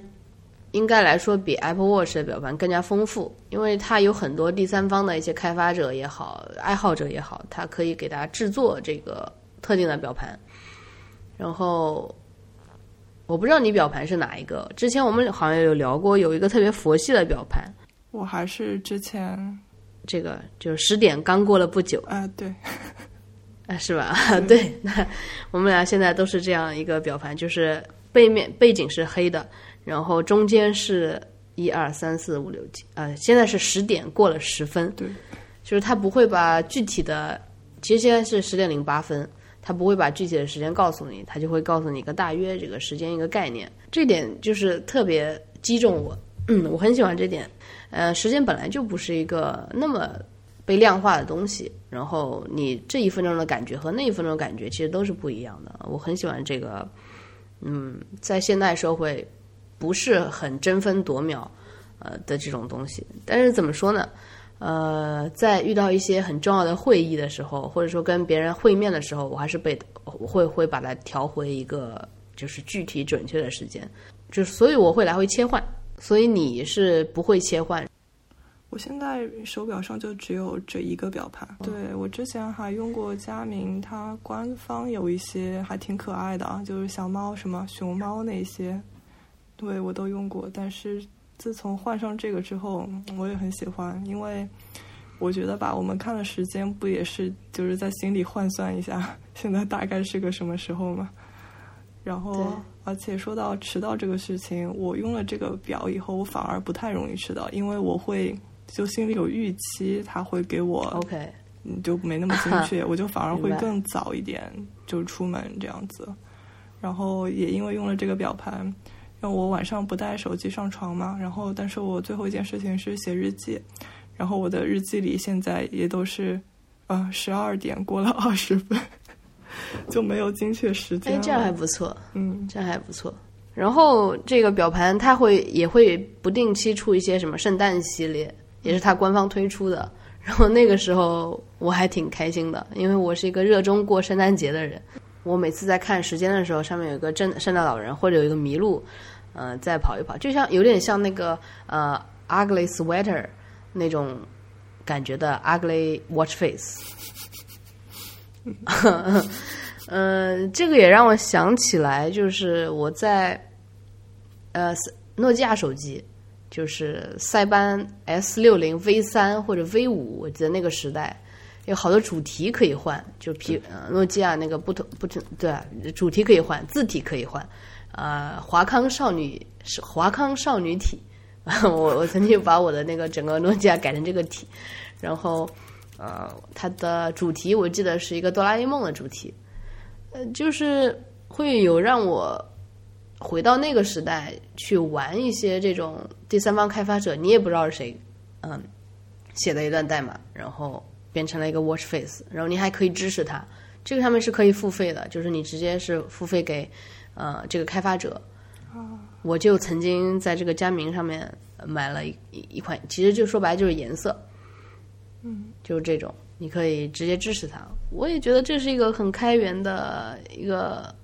应该来说比 Apple Watch 的表盘更加丰富，因为它有很多第三方的一些开发者也好，爱好者也好，它可以给大家制作这个特定的表盘。然后我不知道你表盘是哪一个，之前我们好像有聊过，有一个特别佛系的表盘。我还是之前这个就是十点刚过了不久啊，对。啊，是吧？对，那我们俩现在都是这样一个表盘，就是背面背景是黑的，然后中间是一二三四五六七，呃，现在是十点过了十分，对，就是他不会把具体的，其实现在是十点零八分，他不会把具体的时间告诉你，他就会告诉你一个大约这个时间一个概念，这点就是特别击中我，嗯，我很喜欢这点，呃，时间本来就不是一个那么。被量化的东西，然后你这一分钟的感觉和那一分钟的感觉其实都是不一样的。我很喜欢这个，嗯，在现代社会不是很争分夺秒呃的这种东西。但是怎么说呢？呃，在遇到一些很重要的会议的时候，或者说跟别人会面的时候，我还是被我会会把它调回一个就是具体准确的时间，就是所以我会来回切换。所以你是不会切换。我现在手表上就只有这一个表盘。对我之前还用过佳明，它官方有一些还挺可爱的啊，就是小猫什么熊猫那些，对我都用过。但是自从换上这个之后，我也很喜欢，因为我觉得吧，我们看的时间不也是就是在心里换算一下，现在大概是个什么时候嘛？然后，而且说到迟到这个事情，我用了这个表以后，我反而不太容易迟到，因为我会。就心里有预期，他会给我 OK 就没那么精确，我就反而会更早一点就出门这样子。然后也因为用了这个表盘，让我晚上不带手机上床嘛。然后，但是我最后一件事情是写日记，然后我的日记里现在也都是，呃，十二点过了二十分，就没有精确时间。哎，这样还不错，嗯，这样还不错。然后这个表盘它会也会不定期出一些什么圣诞系列，也是它官方推出的。然后那个时候我还挺开心的，因为我是一个热衷过圣诞节的人。我每次在看时间的时候，上面有一个圣圣诞老人或者有一个麋鹿，呃，在跑一跑，就像有点像那个呃 ugly sweater 那种感觉的 ugly watch face。嗯，这个也让我想起来，就是我在呃诺基亚手机，就是塞班 S 六零 V 三或者 V 五，我记得那个时代。有好多主题可以换，就皮诺基亚那个不同不同对，主题可以换，字体可以换，呃，华康少女华康少女体，我我曾经把我的那个整个诺基亚改成这个体，然后呃，它的主题我记得是一个哆啦 A 梦的主题，呃，就是会有让我回到那个时代去玩一些这种第三方开发者，你也不知道是谁，嗯，写的一段代码，然后。变成了一个 watch face，然后你还可以支持它，这个上面是可以付费的，就是你直接是付费给呃这个开发者。我就曾经在这个佳明上面买了一一款，其实就说白就是颜色，嗯，就是这种，你可以直接支持它。我也觉得这是一个很开源的一个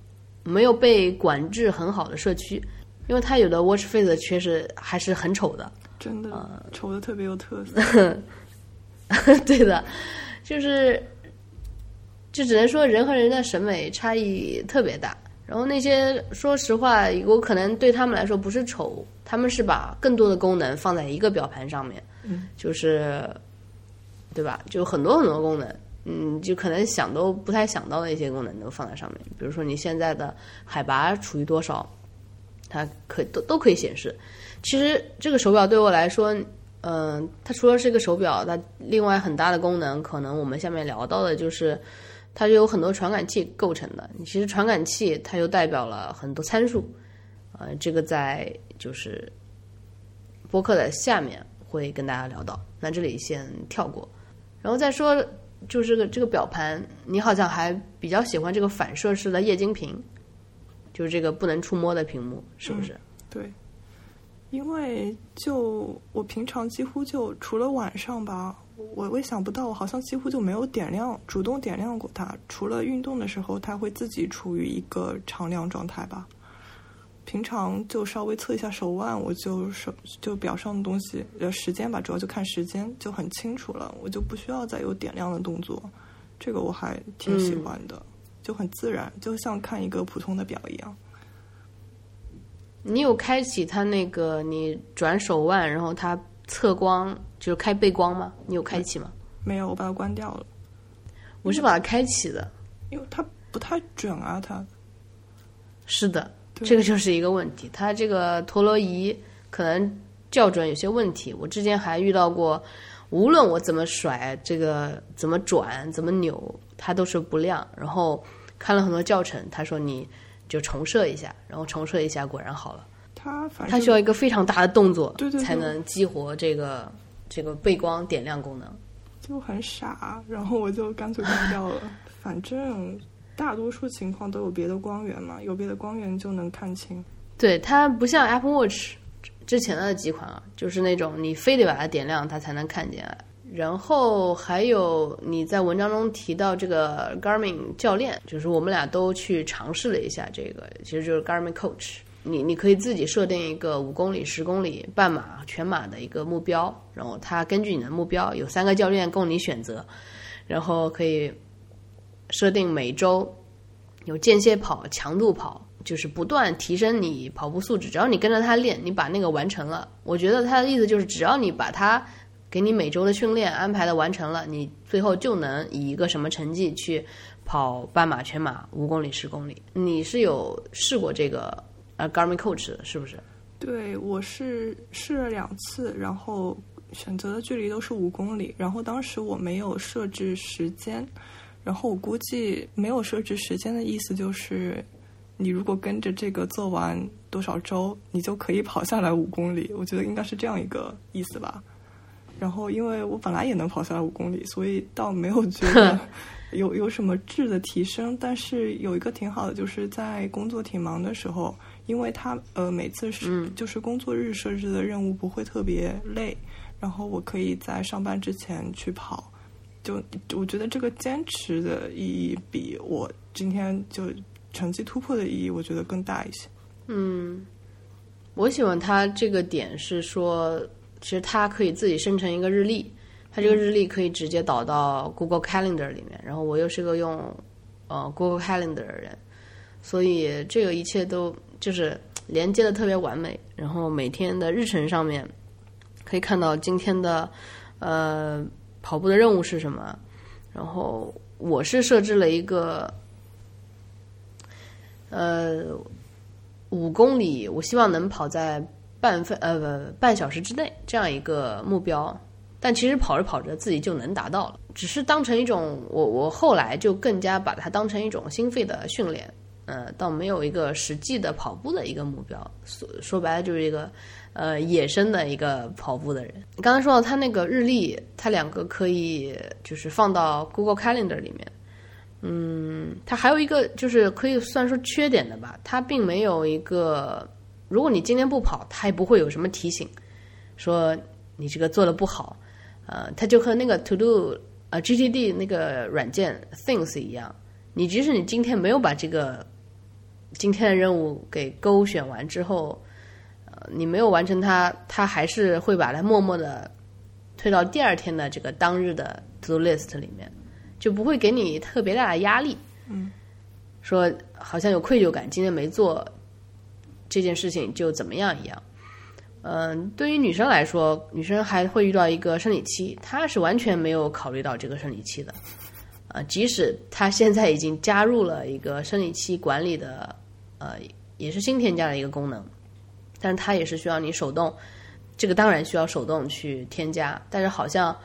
没有被管制很好的社区，因为它有的 watch face 确实还是很丑的，真的，丑的特别有特色。对的，就是，就只能说人和人的审美差异特别大。然后那些说实话，我可能对他们来说不是丑，他们是把更多的功能放在一个表盘上面，嗯，就是，对吧？就很多很多功能，嗯，就可能想都不太想到的一些功能都放在上面。比如说你现在的海拔处于多少，它可都都可以显示。其实这个手表对我来说。嗯，它除了是一个手表，它另外很大的功能，可能我们下面聊到的就是，它就有很多传感器构成的。其实传感器它又代表了很多参数，呃，这个在就是播客的下面会跟大家聊到。那这里先跳过，然后再说就是这个表盘，你好像还比较喜欢这个反射式的液晶屏，就是这个不能触摸的屏幕，是不是？对。因为就我平常几乎就除了晚上吧，我我也想不到，我好像几乎就没有点亮，主动点亮过它。除了运动的时候，它会自己处于一个常亮状态吧。平常就稍微测一下手腕，我就手就表上的东西呃时间吧，主要就看时间就很清楚了，我就不需要再有点亮的动作。这个我还挺喜欢的，就很自然，就像看一个普通的表一样。你有开启它那个你转手腕，然后它测光，就是开背光吗？你有开启吗？没有，我把它关掉了。我是把它开启的，因为它不太准啊。它是的，这个就是一个问题。它这个陀螺仪可能校准有些问题。我之前还遇到过，无论我怎么甩，这个怎么转，怎么扭，它都是不亮。然后看了很多教程，他说你。就重设一下，然后重设一下，果然好了。它它需要一个非常大的动作，对对，才能激活这个这个背光点亮功能。就很傻，然后我就干脆关掉了。反正大多数情况都有别的光源嘛，有别的光源就能看清。对，它不像 Apple Watch 之前的几款啊，就是那种你非得把它点亮，它才能看见。然后还有你在文章中提到这个 Garmin 教练，就是我们俩都去尝试了一下这个，其实就是 Garmin Coach。你你可以自己设定一个五公里、十公里、半马、全马的一个目标，然后它根据你的目标有三个教练供你选择，然后可以设定每周有间歇跑、强度跑，就是不断提升你跑步素质。只要你跟着他练，你把那个完成了，我觉得他的意思就是只要你把它。给你每周的训练安排的完成了，你最后就能以一个什么成绩去跑半马、全马、五公里、十公里？你是有试过这个呃 Garmin Coach 的，是不是？对，我是试了两次，然后选择的距离都是五公里，然后当时我没有设置时间，然后我估计没有设置时间的意思就是，你如果跟着这个做完多少周，你就可以跑下来五公里。我觉得应该是这样一个意思吧。然后因为我本来也能跑下来五公里，所以倒没有觉得有有什么质的提升。但是有一个挺好的，就是在工作挺忙的时候。因为他呃每次是就是工作日设置的任务不会特别累，然后我可以在上班之前去跑，就我觉得这个坚持的意义比我今天就成绩突破的意义，我觉得更大一些。嗯，我喜欢他这个点是说，其实它可以自己生成一个日历，它这个日历可以直接导到 Google Calendar 里面，然后我又是个用呃 Google Calendar 的人，所以这个一切都。就是连接的特别完美，然后每天的日程上面可以看到今天的呃跑步的任务是什么，然后我是设置了一个呃五公里，我希望能跑在半分呃不半小时之内这样一个目标，但其实跑着跑着自己就能达到了，只是当成一种我我后来就更加把它当成一种心肺的训练。呃，倒没有一个实际的跑步的一个目标，说说白了就是一个，呃，野生的一个跑步的人。你刚才说到他那个日历，他两个可以就是放到 Google Calendar 里面，嗯，它还有一个就是可以算说缺点的吧，它并没有一个，如果你今天不跑，它也不会有什么提醒，说你这个做的不好，呃，它就和那个 To Do 呃 GTD 那个软件 Things 一样，你即使你今天没有把这个今天的任务给勾选完之后，呃，你没有完成它，它还是会把它默默的推到第二天的这个当日的 to do list 里面，就不会给你特别大的压力。嗯，说好像有愧疚感，今天没做这件事情就怎么样一样。嗯，对于女生来说，女生还会遇到一个生理期，她是完全没有考虑到这个生理期的。呃，即使她现在已经加入了一个生理期管理的。呃，也是新添加的一个功能，但是它也是需要你手动，这个当然需要手动去添加，但是好像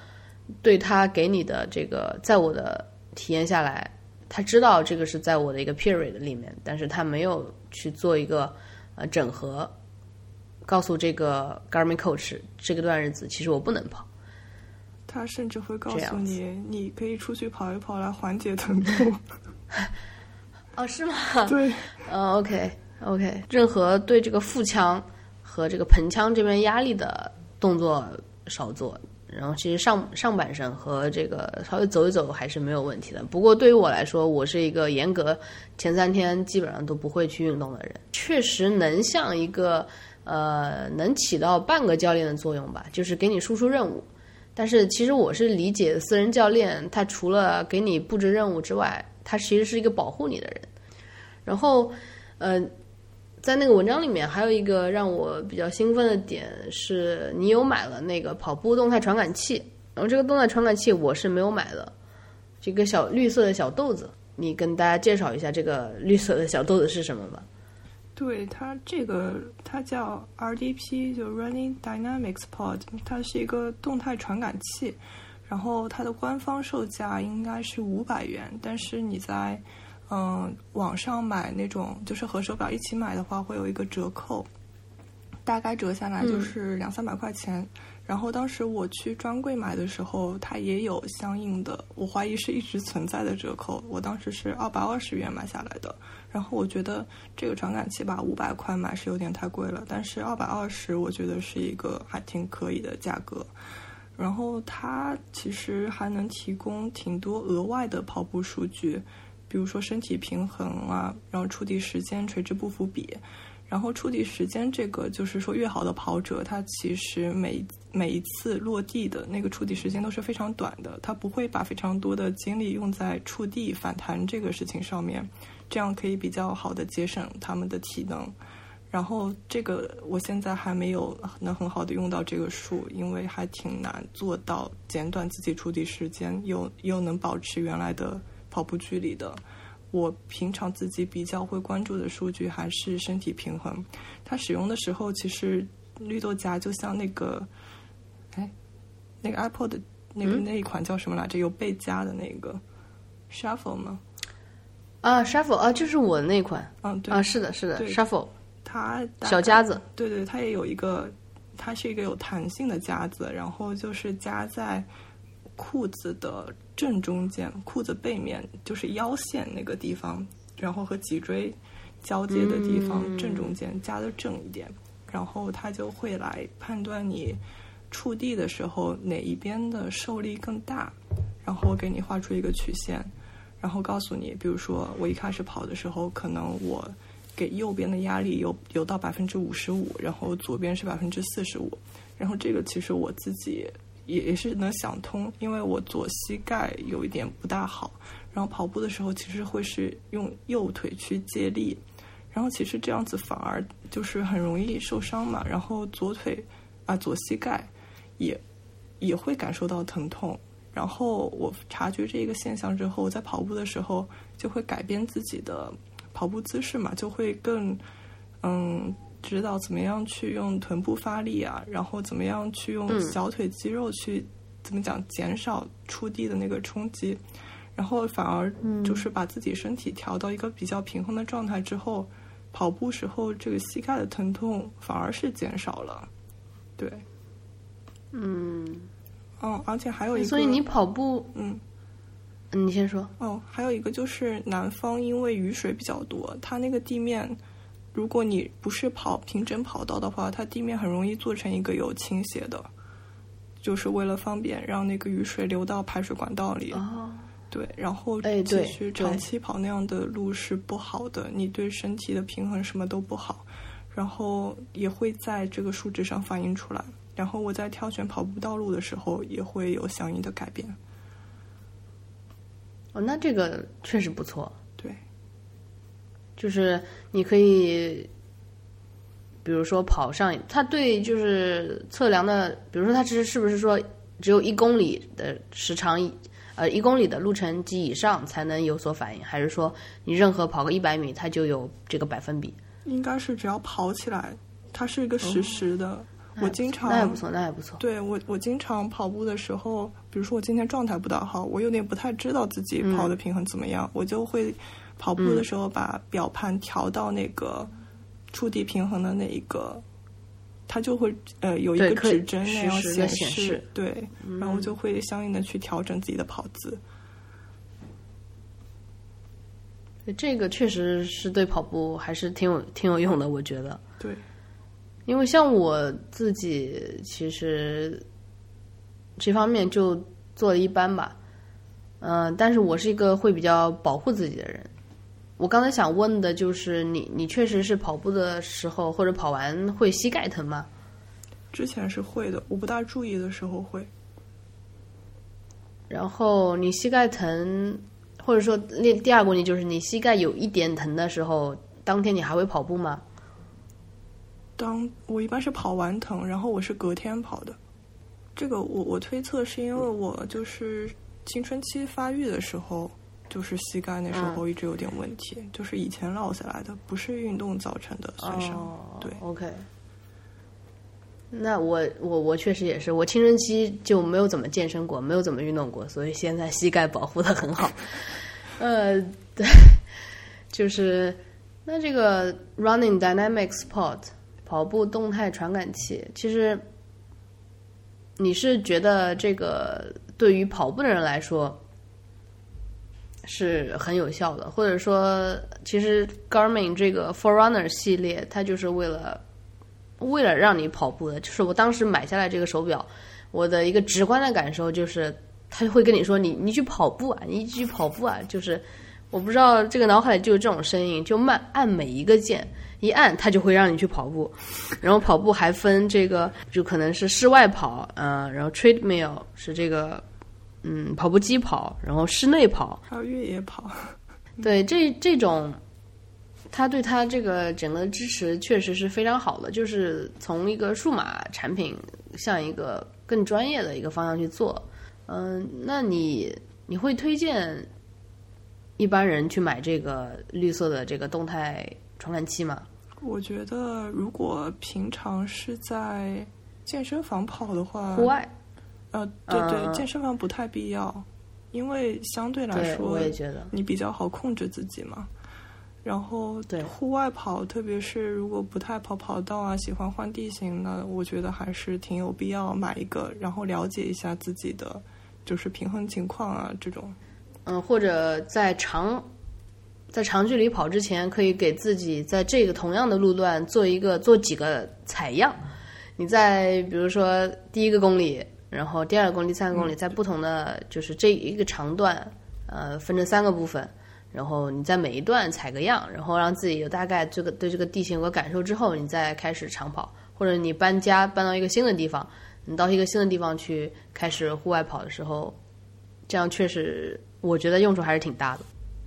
对他给你的这个，在我的体验下来，他知道这个是在我的一个 period 里面，但是他没有去做一个呃整合，告诉这个 Garmin Coach 这个段日子其实我不能跑，他甚至会告诉你，你可以出去跑一跑来缓解疼痛。哦，是吗？对，呃，OK，OK，任何对这个腹腔和这个盆腔这边压力的动作少做，然后其实上上半身和这个稍微走一走还是没有问题的。不过对于我来说，我是一个严格前三天基本上都不会去运动的人，确实能像一个呃能起到半个教练的作用吧，就是给你输出任务。但是其实我是理解私人教练，他除了给你布置任务之外，他其实是一个保护你的人，然后，呃，在那个文章里面还有一个让我比较兴奋的点是，你有买了那个跑步动态传感器，然后这个动态传感器我是没有买的，这个小绿色的小豆子，你跟大家介绍一下这个绿色的小豆子是什么吧？对它这个它叫 RDP，就 Running Dynamics Pod，它是一个动态传感器。然后它的官方售价应该是五百元，但是你在嗯网上买那种就是和手表一起买的话，会有一个折扣，大概折下来就是两三百块钱。然后当时我去专柜买的时候，它也有相应的，我怀疑是一直存在的折扣。我当时是二百二十元买下来的。然后我觉得这个传感器吧，五百块买是有点太贵了，但是二百二十我觉得是一个还挺可以的价格。然后它其实还能提供挺多额外的跑步数据，比如说身体平衡啊，然后触地时间、垂直步幅比。然后触地时间这个就是说，越好的跑者，他其实每每一次落地的那个触地时间都是非常短的，他不会把非常多的精力用在触地反弹这个事情上面，这样可以比较好的节省他们的体能。然后这个我现在还没有能很好的用到这个数，因为还挺难做到简短自己触地时间，又又能保持原来的跑步距离的。我平常自己比较会关注的数据还是身体平衡。它使用的时候，其实绿豆夹就像那个，哎，那个 Apple 的那个那一款叫什么来着？有背夹的那个 Shuffle 吗？啊，Shuffle 啊，就是我那款。嗯，对啊，是的，是的，Shuffle。它小夹子。对对，它也有一个，它是一个有弹性的夹子，然后就是夹在裤子的正中间，裤子背面就是腰线那个地方，然后和脊椎交接的地方正中间夹的正一点，然后它就会来判断你触地的时候哪一边的受力更大，然后给你画出一个曲线。然后告诉你，比如说我一开始跑的时候，可能我给右边的压力有有到百分之五十五，然后左边是百分之四十五。然后这个其实我自己也也是能想通，因为我左膝盖有一点不大好，然后跑步的时候其实会是用右腿去借力，然后其实这样子反而就是很容易受伤嘛。然后左腿啊左膝盖也也会感受到疼痛。然后我察觉这一个现象之后，在跑步的时候就会改变自己的跑步姿势嘛，就会更嗯知道怎么样去用臀部发力啊，然后怎么样去用小腿肌肉去怎么讲减少触地的那个冲击，然后反而就是把自己身体调到一个比较平衡的状态之后，跑步时候这个膝盖的疼痛反而是减少了，对，嗯。哦，而且还有一个，所以你跑步，嗯，你先说。哦，还有一个就是南方，因为雨水比较多，它那个地面，如果你不是跑平整跑道的话，它地面很容易做成一个有倾斜的，就是为了方便让那个雨水流到排水管道里。哦，对，然后其实长期跑那样的路是不好的，你对身体的平衡什么都不好，然后也会在这个数值上反映出来。然后我在挑选跑步道路的时候，也会有相应的改变。哦，那这个确实不错。对，就是你可以，比如说跑上，它对就是测量的，比如说它其实是不是说只有一公里的时长，呃，一公里的路程及以上才能有所反应，还是说你任何跑个一百米，它就有这个百分比？应该是只要跑起来，它是一个实时的。我经常那也不错，那也不错。对我，我经常跑步的时候，比如说我今天状态不大好，我有点不太知道自己跑的平衡怎么样，我就会跑步的时候把表盘调到那个触地平衡的那一个，它就会呃有一个指针那样显示，对，然后我就会相应的去调整自己的跑姿。这个确实是对跑步还是挺有挺有用的，我觉得。对。因为像我自己，其实这方面就做的一般吧，嗯，但是我是一个会比较保护自己的人。我刚才想问的就是，你你确实是跑步的时候或者跑完会膝盖疼吗？之前是会的，我不大注意的时候会。然后你膝盖疼，或者说那第二个问题就是你膝盖有一点疼的时候，当天你还会跑步吗？当我一般是跑完疼，然后我是隔天跑的。这个我我推测是因为我就是青春期发育的时候，就是膝盖那时候一直有点问题，就是以前落下来的，不是运动造成的损伤。对，OK。那我我我确实也是，我青春期就没有怎么健身过，没有怎么运动过，所以现在膝盖保护的很好。呃，对，就是那这个 Running Dynamic Sport。跑步动态传感器，其实你是觉得这个对于跑步的人来说是很有效的，或者说，其实 Garmin 这个 Forerunner 系列，它就是为了为了让你跑步的。就是我当时买下来这个手表，我的一个直观的感受就是，他会跟你说：“你你去跑步啊，你去跑步啊。”就是我不知道这个脑海里就有这种声音，就慢按每一个键。一按它就会让你去跑步，然后跑步还分这个，就可能是室外跑，嗯，然后 treadmill 是这个，嗯，跑步机跑，然后室内跑，还有越野跑。对，这这种，它对它这个整个支持确实是非常好的，就是从一个数码产品向一个更专业的一个方向去做。嗯，那你你会推荐一般人去买这个绿色的这个动态传感器吗？我觉得，如果平常是在健身房跑的话，户外，呃，对对，健身房不太必要，因为相对来说，我也觉得你比较好控制自己嘛。然后，对户外跑，特别是如果不太跑跑道啊，喜欢换地形的，我觉得还是挺有必要买一个，然后了解一下自己的就是平衡情况啊，这种。嗯，或者在长在长距离跑之前，可以给自己在这个同样的路段做一个做几个采样。你在比如说第一个公里，然后第二个公里、第三个公里，在不同的就是这一个长段，呃，分成三个部分。然后你在每一段采个样，然后让自己有大概这个对这个地形有个感受之后，你再开始长跑，或者你搬家搬到一个新的地方，你到一个新的地方去开始户外跑的时候，这样确实我觉得用处还是挺大的。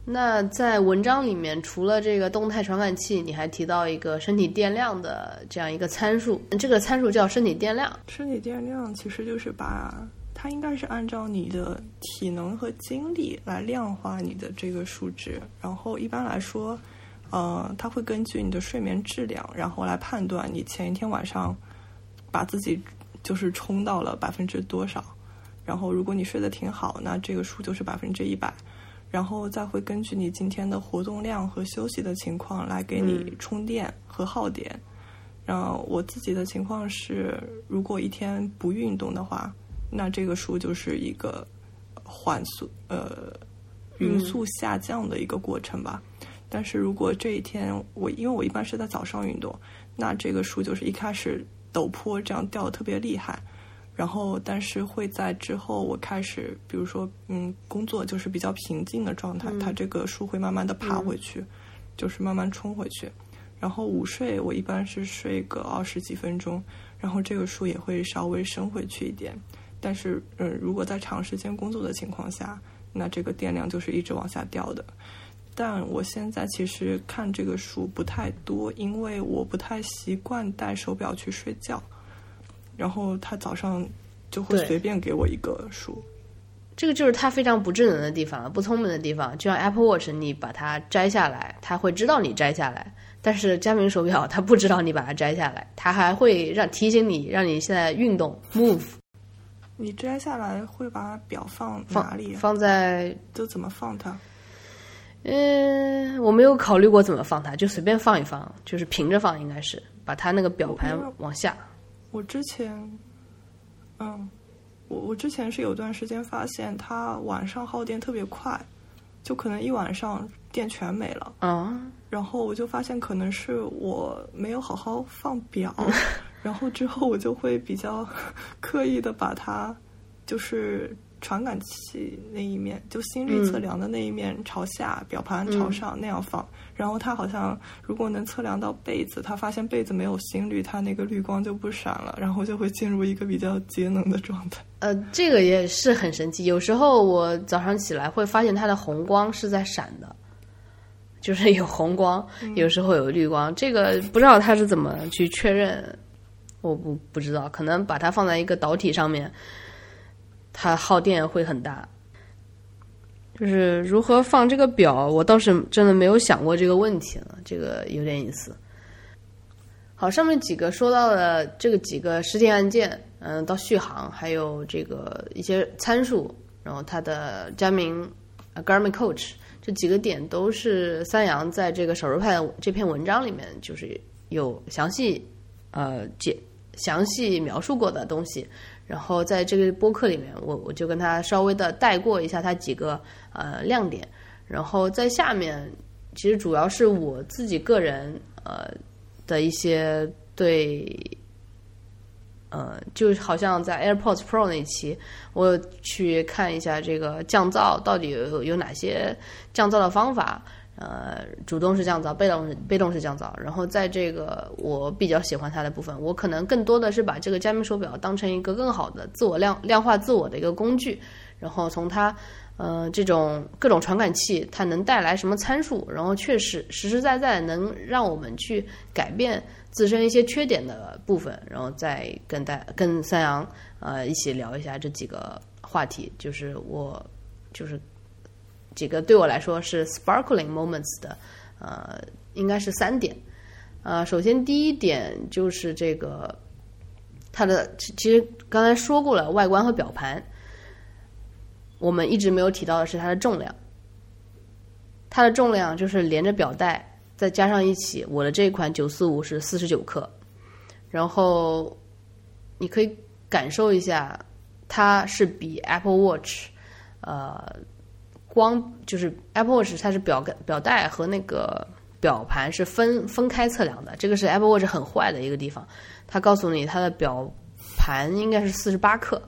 那在文章里面，除了这个动态传感器，你还提到一个身体电量的这样一个参数，这个参数叫身体电量。身体电量其实就是把。它应该是按照你的体能和精力来量化你的这个数值，然后一般来说，呃，它会根据你的睡眠质量，然后来判断你前一天晚上把自己就是冲到了百分之多少，然后如果你睡得挺好，那这个数就是百分之一百，然后再会根据你今天的活动量和休息的情况来给你充电和耗电。然后我自己的情况是，如果一天不运动的话。那这个数就是一个缓速呃匀速下降的一个过程吧。但是如果这一天我因为我一般是在早上运动，那这个数就是一开始陡坡这样掉的特别厉害，然后但是会在之后我开始比如说嗯工作就是比较平静的状态，它这个数会慢慢的爬回去，就是慢慢冲回去。然后午睡我一般是睡个二十几分钟，然后这个数也会稍微升回去一点。但是，嗯，如果在长时间工作的情况下，那这个电量就是一直往下掉的。但我现在其实看这个数不太多，因为我不太习惯戴手表去睡觉，然后他早上就会随便给我一个数。这个就是它非常不智能的地方，不聪明的地方。就像 Apple Watch，你把它摘下来，它会知道你摘下来；但是佳明手表，它不知道你把它摘下来，它还会让提醒你，让你现在运动 move。你摘下来会把表放哪里？放在都怎么放它？嗯，我没有考虑过怎么放它，就随便放一放，就是平着放，应该是把它那个表盘往下。我之前，嗯，我我之前是有段时间发现它晚上耗电特别快，就可能一晚上电全没了。啊，然后我就发现可能是我没有好好放表。然后之后我就会比较 刻意的把它，就是传感器那一面，就心率测量的那一面朝下，表盘朝上那样放。然后它好像如果能测量到被子，它发现被子没有心率，它那个绿光就不闪了，然后就会进入一个比较节能的状态。呃，这个也是很神奇。有时候我早上起来会发现它的红光是在闪的，就是有红光，有时候有绿光。这个不知道它是怎么去确认。我不不知道，可能把它放在一个导体上面，它耗电会很大。就是如何放这个表，我倒是真的没有想过这个问题了，这个有点意思。好，上面几个说到的这个几个实体按键，嗯，到续航，还有这个一些参数，然后它的佳明 Garmin Coach 这几个点，都是三洋在这个手术派这篇文章里面就是有详细呃解。详细描述过的东西，然后在这个播客里面，我我就跟他稍微的带过一下他几个呃亮点，然后在下面其实主要是我自己个人呃的一些对，呃就好像在 AirPods Pro 那一期，我去看一下这个降噪到底有有哪些降噪的方法。呃，主动式降噪，被动被动式降噪。然后在这个我比较喜欢它的部分，我可能更多的是把这个加密手表当成一个更好的自我量量化自我的一个工具。然后从它呃这种各种传感器，它能带来什么参数，然后确实实实在在能让我们去改变自身一些缺点的部分，然后再跟大跟三阳呃一起聊一下这几个话题，就是我就是。几个对我来说是 sparkling moments 的，呃，应该是三点。呃，首先第一点就是这个它的其实刚才说过了，外观和表盘，我们一直没有提到的是它的重量。它的重量就是连着表带再加上一起，我的这款九四五是四十九克，然后你可以感受一下，它是比 Apple Watch，呃，光就是 Apple Watch 它是表表带和那个表盘是分分开测量的，这个是 Apple Watch 很坏的一个地方，它告诉你它的表盘应该是四十八克，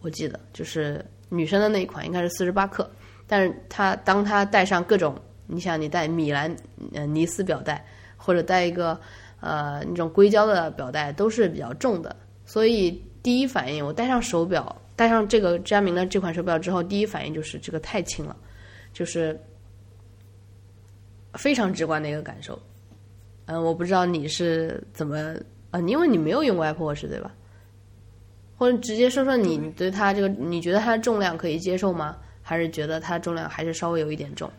我记得就是女生的那一款应该是四十八克。但是它当它带上各种，你想你戴米兰呃尼斯表带，或者戴一个呃那种硅胶的表带，都是比较重的。所以第一反应，我戴上手表，戴上这个佳明的这款手表之后，第一反应就是这个太轻了，就是非常直观的一个感受。嗯，我不知道你是怎么啊？因为你没有用过 Apple Watch 对吧？或者直接说说你对它这个，你觉得它的重量可以接受吗？还是觉得它重量还是稍微有一点重。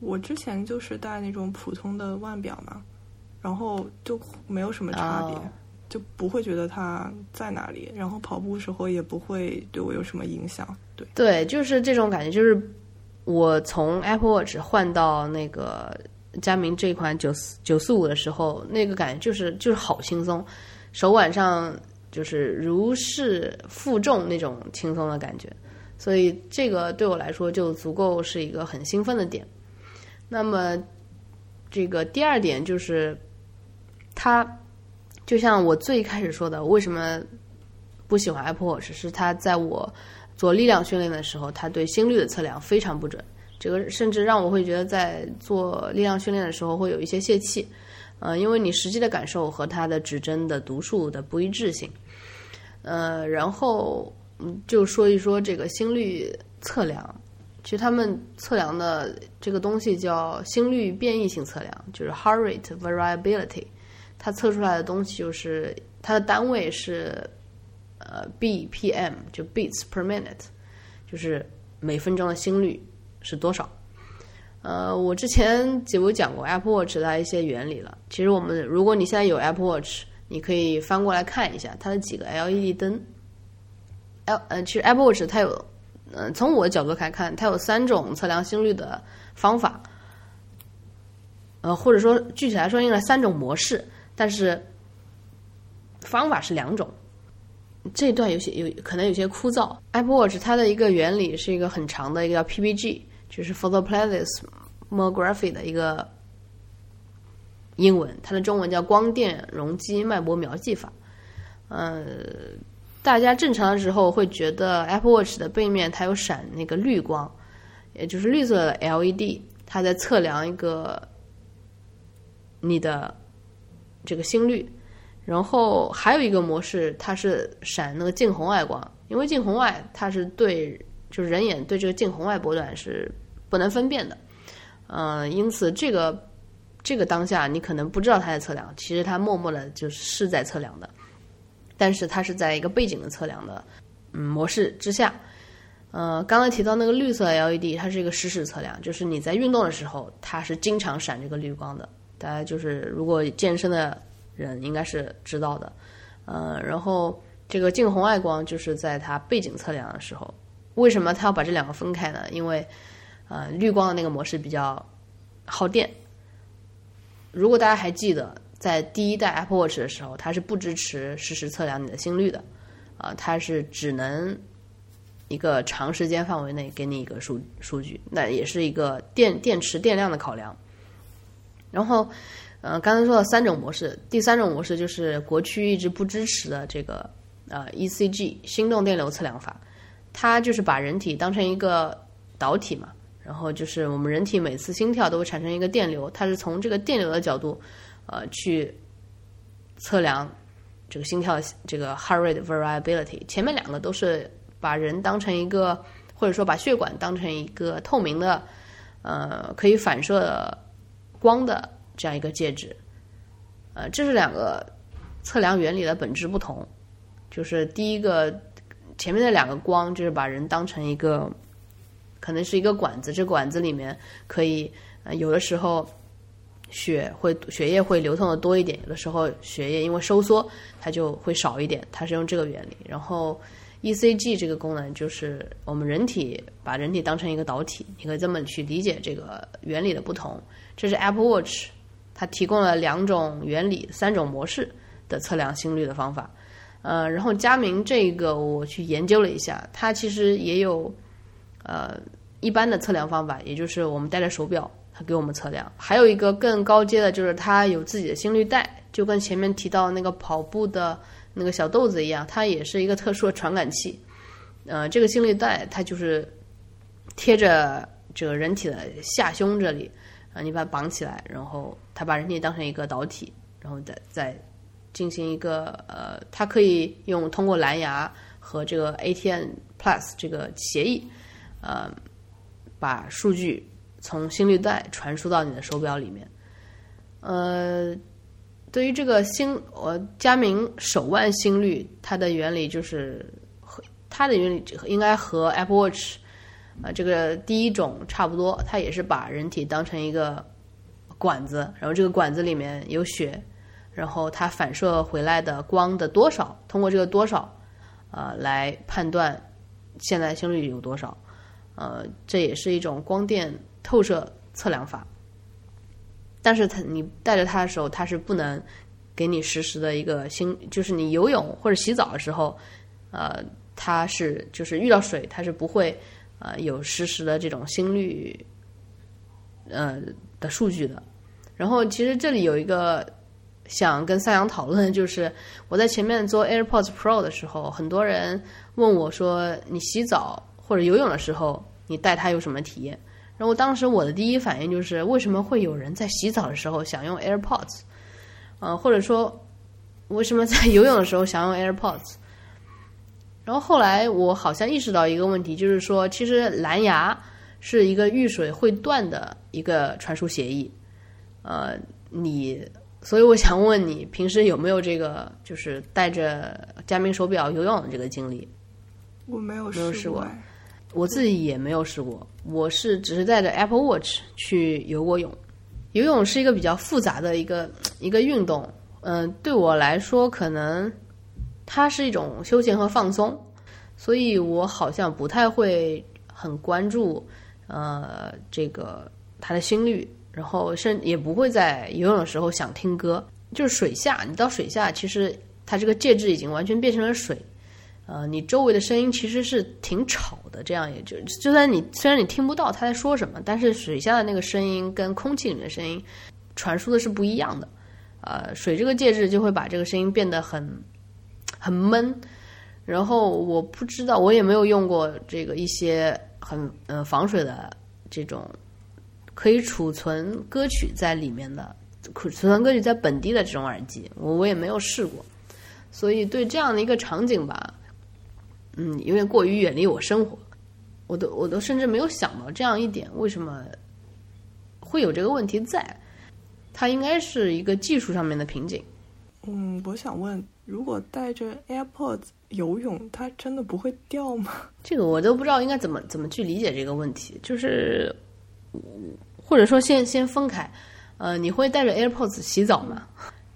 我之前就是戴那种普通的腕表嘛，然后就没有什么差别，就不会觉得它在哪里，然后跑步时候也不会对我有什么影响。对对，就是这种感觉，就是我从 Apple Watch 换到那个佳明这款九四九四五的时候，那个感觉就是就是好轻松，手腕上。就是如释负重那种轻松的感觉，所以这个对我来说就足够是一个很兴奋的点。那么，这个第二点就是，它就像我最开始说的，为什么不喜欢 Apple Watch？是它在我做力量训练的时候，它对心率的测量非常不准，这个甚至让我会觉得在做力量训练的时候会有一些泄气。呃，因为你实际的感受和它的指针的读数的不一致性，呃，然后嗯就说一说这个心率测量，其实他们测量的这个东西叫心率变异性测量，就是 heart rate variability，它测出来的东西就是它的单位是呃 BPM，就 beats per minute，就是每分钟的心率是多少。呃，我之前节目讲过 Apple Watch 的一些原理了。其实我们，如果你现在有 Apple Watch，你可以翻过来看一下它的几个 LED 灯。L 呃，其实 Apple Watch 它有，呃，从我的角度来看，它有三种测量心率的方法。呃，或者说具体来说，应该三种模式，但是方法是两种。这段有些有可能有些枯燥。Apple Watch 它的一个原理是一个很长的一个叫 PPG。就是 photoplasmography 的一个英文，它的中文叫光电容积脉搏描记法。呃，大家正常的时候会觉得 Apple Watch 的背面它有闪那个绿光，也就是绿色的 LED，它在测量一个你的这个心率。然后还有一个模式，它是闪那个近红外光，因为近红外它是对。就是人眼对这个近红外波段是不能分辨的，嗯，因此这个这个当下你可能不知道它在测量，其实它默默的就是是在测量的，但是它是在一个背景的测量的嗯模式之下，呃，刚才提到那个绿色 LED，它是一个实时测量，就是你在运动的时候它是经常闪这个绿光的，大家就是如果健身的人应该是知道的，呃，然后这个近红外光就是在它背景测量的时候。为什么它要把这两个分开呢？因为，呃，绿光的那个模式比较耗电。如果大家还记得，在第一代 Apple Watch 的时候，它是不支持实时测量你的心率的，啊，它是只能一个长时间范围内给你一个数数据，那也是一个电电池电量的考量。然后，呃，刚才说的三种模式，第三种模式就是国区一直不支持的这个呃 ECG 心动电流测量法。它就是把人体当成一个导体嘛，然后就是我们人体每次心跳都会产生一个电流，它是从这个电流的角度，呃，去测量这个心跳这个 heart rate variability。前面两个都是把人当成一个，或者说把血管当成一个透明的，呃，可以反射的光的这样一个介质，呃，这是两个测量原理的本质不同，就是第一个。前面的两个光就是把人当成一个，可能是一个管子，这管子里面可以，有的时候血会血液会流通的多一点，有的时候血液因为收缩它就会少一点，它是用这个原理。然后 ECG 这个功能就是我们人体把人体当成一个导体，你可以这么去理解这个原理的不同。这是 Apple Watch，它提供了两种原理、三种模式的测量心率的方法。呃，然后佳明这个我去研究了一下，它其实也有呃一般的测量方法，也就是我们戴着手表它。给我们测量，还有一个更高阶的，就是它有自己的心率带，就跟前面提到那个跑步的那个小豆子一样，它也是一个特殊的传感器。呃，这个心率带它就是贴着这个人体的下胸这里，你把它绑起来，然后它把人体当成一个导体，然后再再进行一个呃，它可以用通过蓝牙和这个 ATN Plus 这个协议，呃，把数据。从心率带传输到你的手表里面，呃，对于这个心，我佳明手腕心率，它的原理就是和它的原理应该和 Apple Watch 啊这个第一种差不多，它也是把人体当成一个管子，然后这个管子里面有血，然后它反射回来的光的多少，通过这个多少啊来判断现在心率有多少，呃，这也是一种光电。透射测量法，但是它你带着它的时候，它是不能给你实时的一个心，就是你游泳或者洗澡的时候，呃，它是就是遇到水，它是不会呃有实时的这种心率呃的数据的。然后其实这里有一个想跟三阳讨论就是，我在前面做 AirPods Pro 的时候，很多人问我说，你洗澡或者游泳的时候，你戴它有什么体验？然后当时我的第一反应就是，为什么会有人在洗澡的时候想用 AirPods？呃，或者说，为什么在游泳的时候想用 AirPods？然后后来我好像意识到一个问题，就是说，其实蓝牙是一个遇水会断的一个传输协议。呃，你，所以我想问你，平时有没有这个，就是带着佳明手表游泳的这个经历？我没有试过。我自己也没有试过，我是只是带着 Apple Watch 去游过泳。游泳是一个比较复杂的一个一个运动，嗯，对我来说可能它是一种休闲和放松，所以我好像不太会很关注呃这个它的心率，然后甚也不会在游泳的时候想听歌。就是水下，你到水下，其实它这个介质已经完全变成了水。呃，你周围的声音其实是挺吵的，这样也就就算你虽然你听不到他在说什么，但是水下的那个声音跟空气里面的声音传输的是不一样的。呃，水这个介质就会把这个声音变得很很闷。然后我不知道，我也没有用过这个一些很呃防水的这种可以储存歌曲在里面的储存歌曲在本地的这种耳机，我我也没有试过。所以对这样的一个场景吧。嗯，有点过于远离我生活，我都我都甚至没有想到这样一点，为什么会有这个问题在？它应该是一个技术上面的瓶颈。嗯，我想问，如果带着 AirPods 游泳，它真的不会掉吗？这个我都不知道应该怎么怎么去理解这个问题，就是或者说先先分开，呃，你会带着 AirPods 洗澡吗？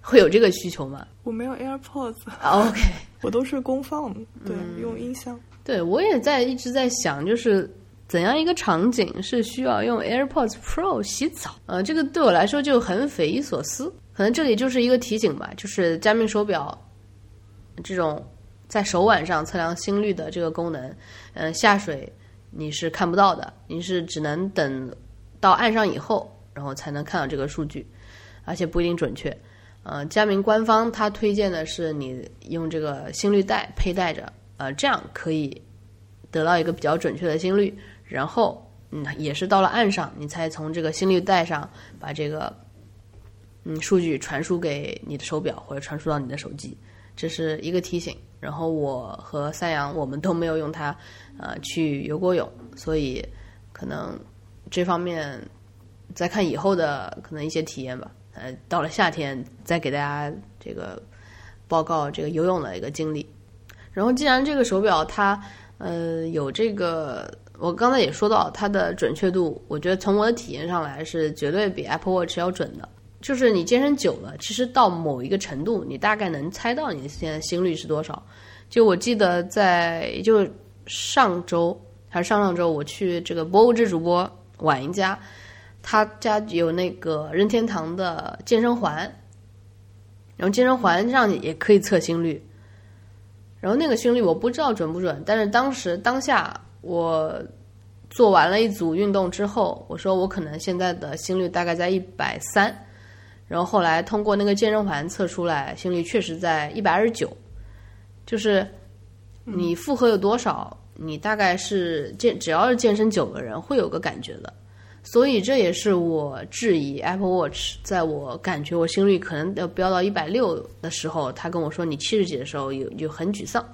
会有这个需求吗？我没有 AirPods。OK，我都是公放，对，用音箱。对，我也在一直在想，就是怎样一个场景是需要用 AirPods Pro 洗澡？呃，这个对我来说就很匪夷所思。可能这里就是一个提醒吧，就是佳明手表这种在手腕上测量心率的这个功能，嗯，下水你是看不到的，你是只能等到岸上以后，然后才能看到这个数据，而且不一定准确。呃，佳明官方他推荐的是你用这个心率带佩戴着，呃，这样可以得到一个比较准确的心率。然后，嗯，也是到了岸上，你才从这个心率带上把这个嗯数据传输给你的手表或者传输到你的手机，这是一个提醒。然后我和三阳我们都没有用它，呃，去游过泳，所以可能这方面再看以后的可能一些体验吧。呃，到了夏天再给大家这个报告这个游泳的一个经历。然后，既然这个手表它呃有这个，我刚才也说到它的准确度，我觉得从我的体验上来是绝对比 Apple Watch 要准的。就是你健身久了，其实到某一个程度，你大概能猜到你现在心率是多少。就我记得在就上周还是上上周，我去这个博物志主播晚一家，他家有那个任天堂的健身环，然后健身环上也可以测心率。然后那个心率我不知道准不准，但是当时当下我做完了一组运动之后，我说我可能现在的心率大概在一百三，然后后来通过那个健身环测出来心率确实在一百二十九，就是你负荷有多少，你大概是健只要是健身久的人会有个感觉的。所以这也是我质疑 Apple Watch，在我感觉我心率可能要飙到一百六的时候，他跟我说你七十几的时候有就很沮丧。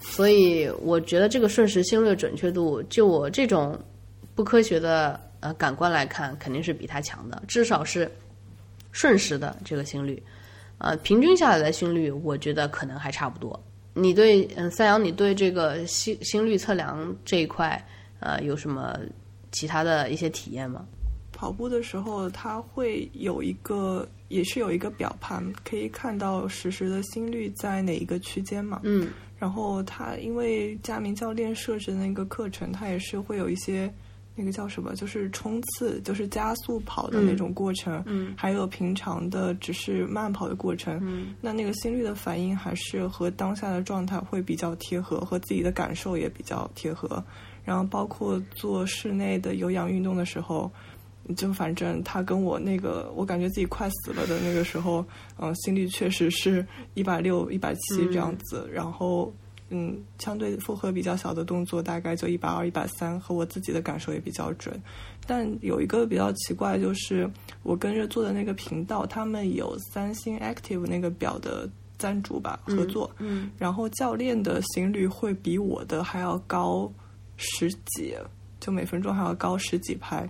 所以我觉得这个瞬时心率准确度，就我这种不科学的呃感官来看，肯定是比它强的，至少是瞬时的这个心率。呃，平均下来的心率，我觉得可能还差不多。你对嗯，三阳，你对这个心心率测量这一块呃有什么？其他的一些体验吗？跑步的时候，它会有一个，也是有一个表盘，可以看到实时的心率在哪一个区间嘛。嗯。然后它因为佳明教练设置的那个课程，它也是会有一些那个叫什么，就是冲刺，就是加速跑的那种过程。嗯。还有平常的只是慢跑的过程。嗯。那那个心率的反应还是和当下的状态会比较贴合，和自己的感受也比较贴合。然后包括做室内的有氧运动的时候，就反正他跟我那个，我感觉自己快死了的那个时候，嗯，心率确实是一百六、一百七这样子。然后，嗯，相对负荷比较小的动作，大概就一百二、一百三，和我自己的感受也比较准。但有一个比较奇怪，就是我跟着做的那个频道，他们有三星 Active 那个表的赞助吧，合作。嗯。然后教练的心率会比我的还要高。十几，就每分钟还要高十几拍，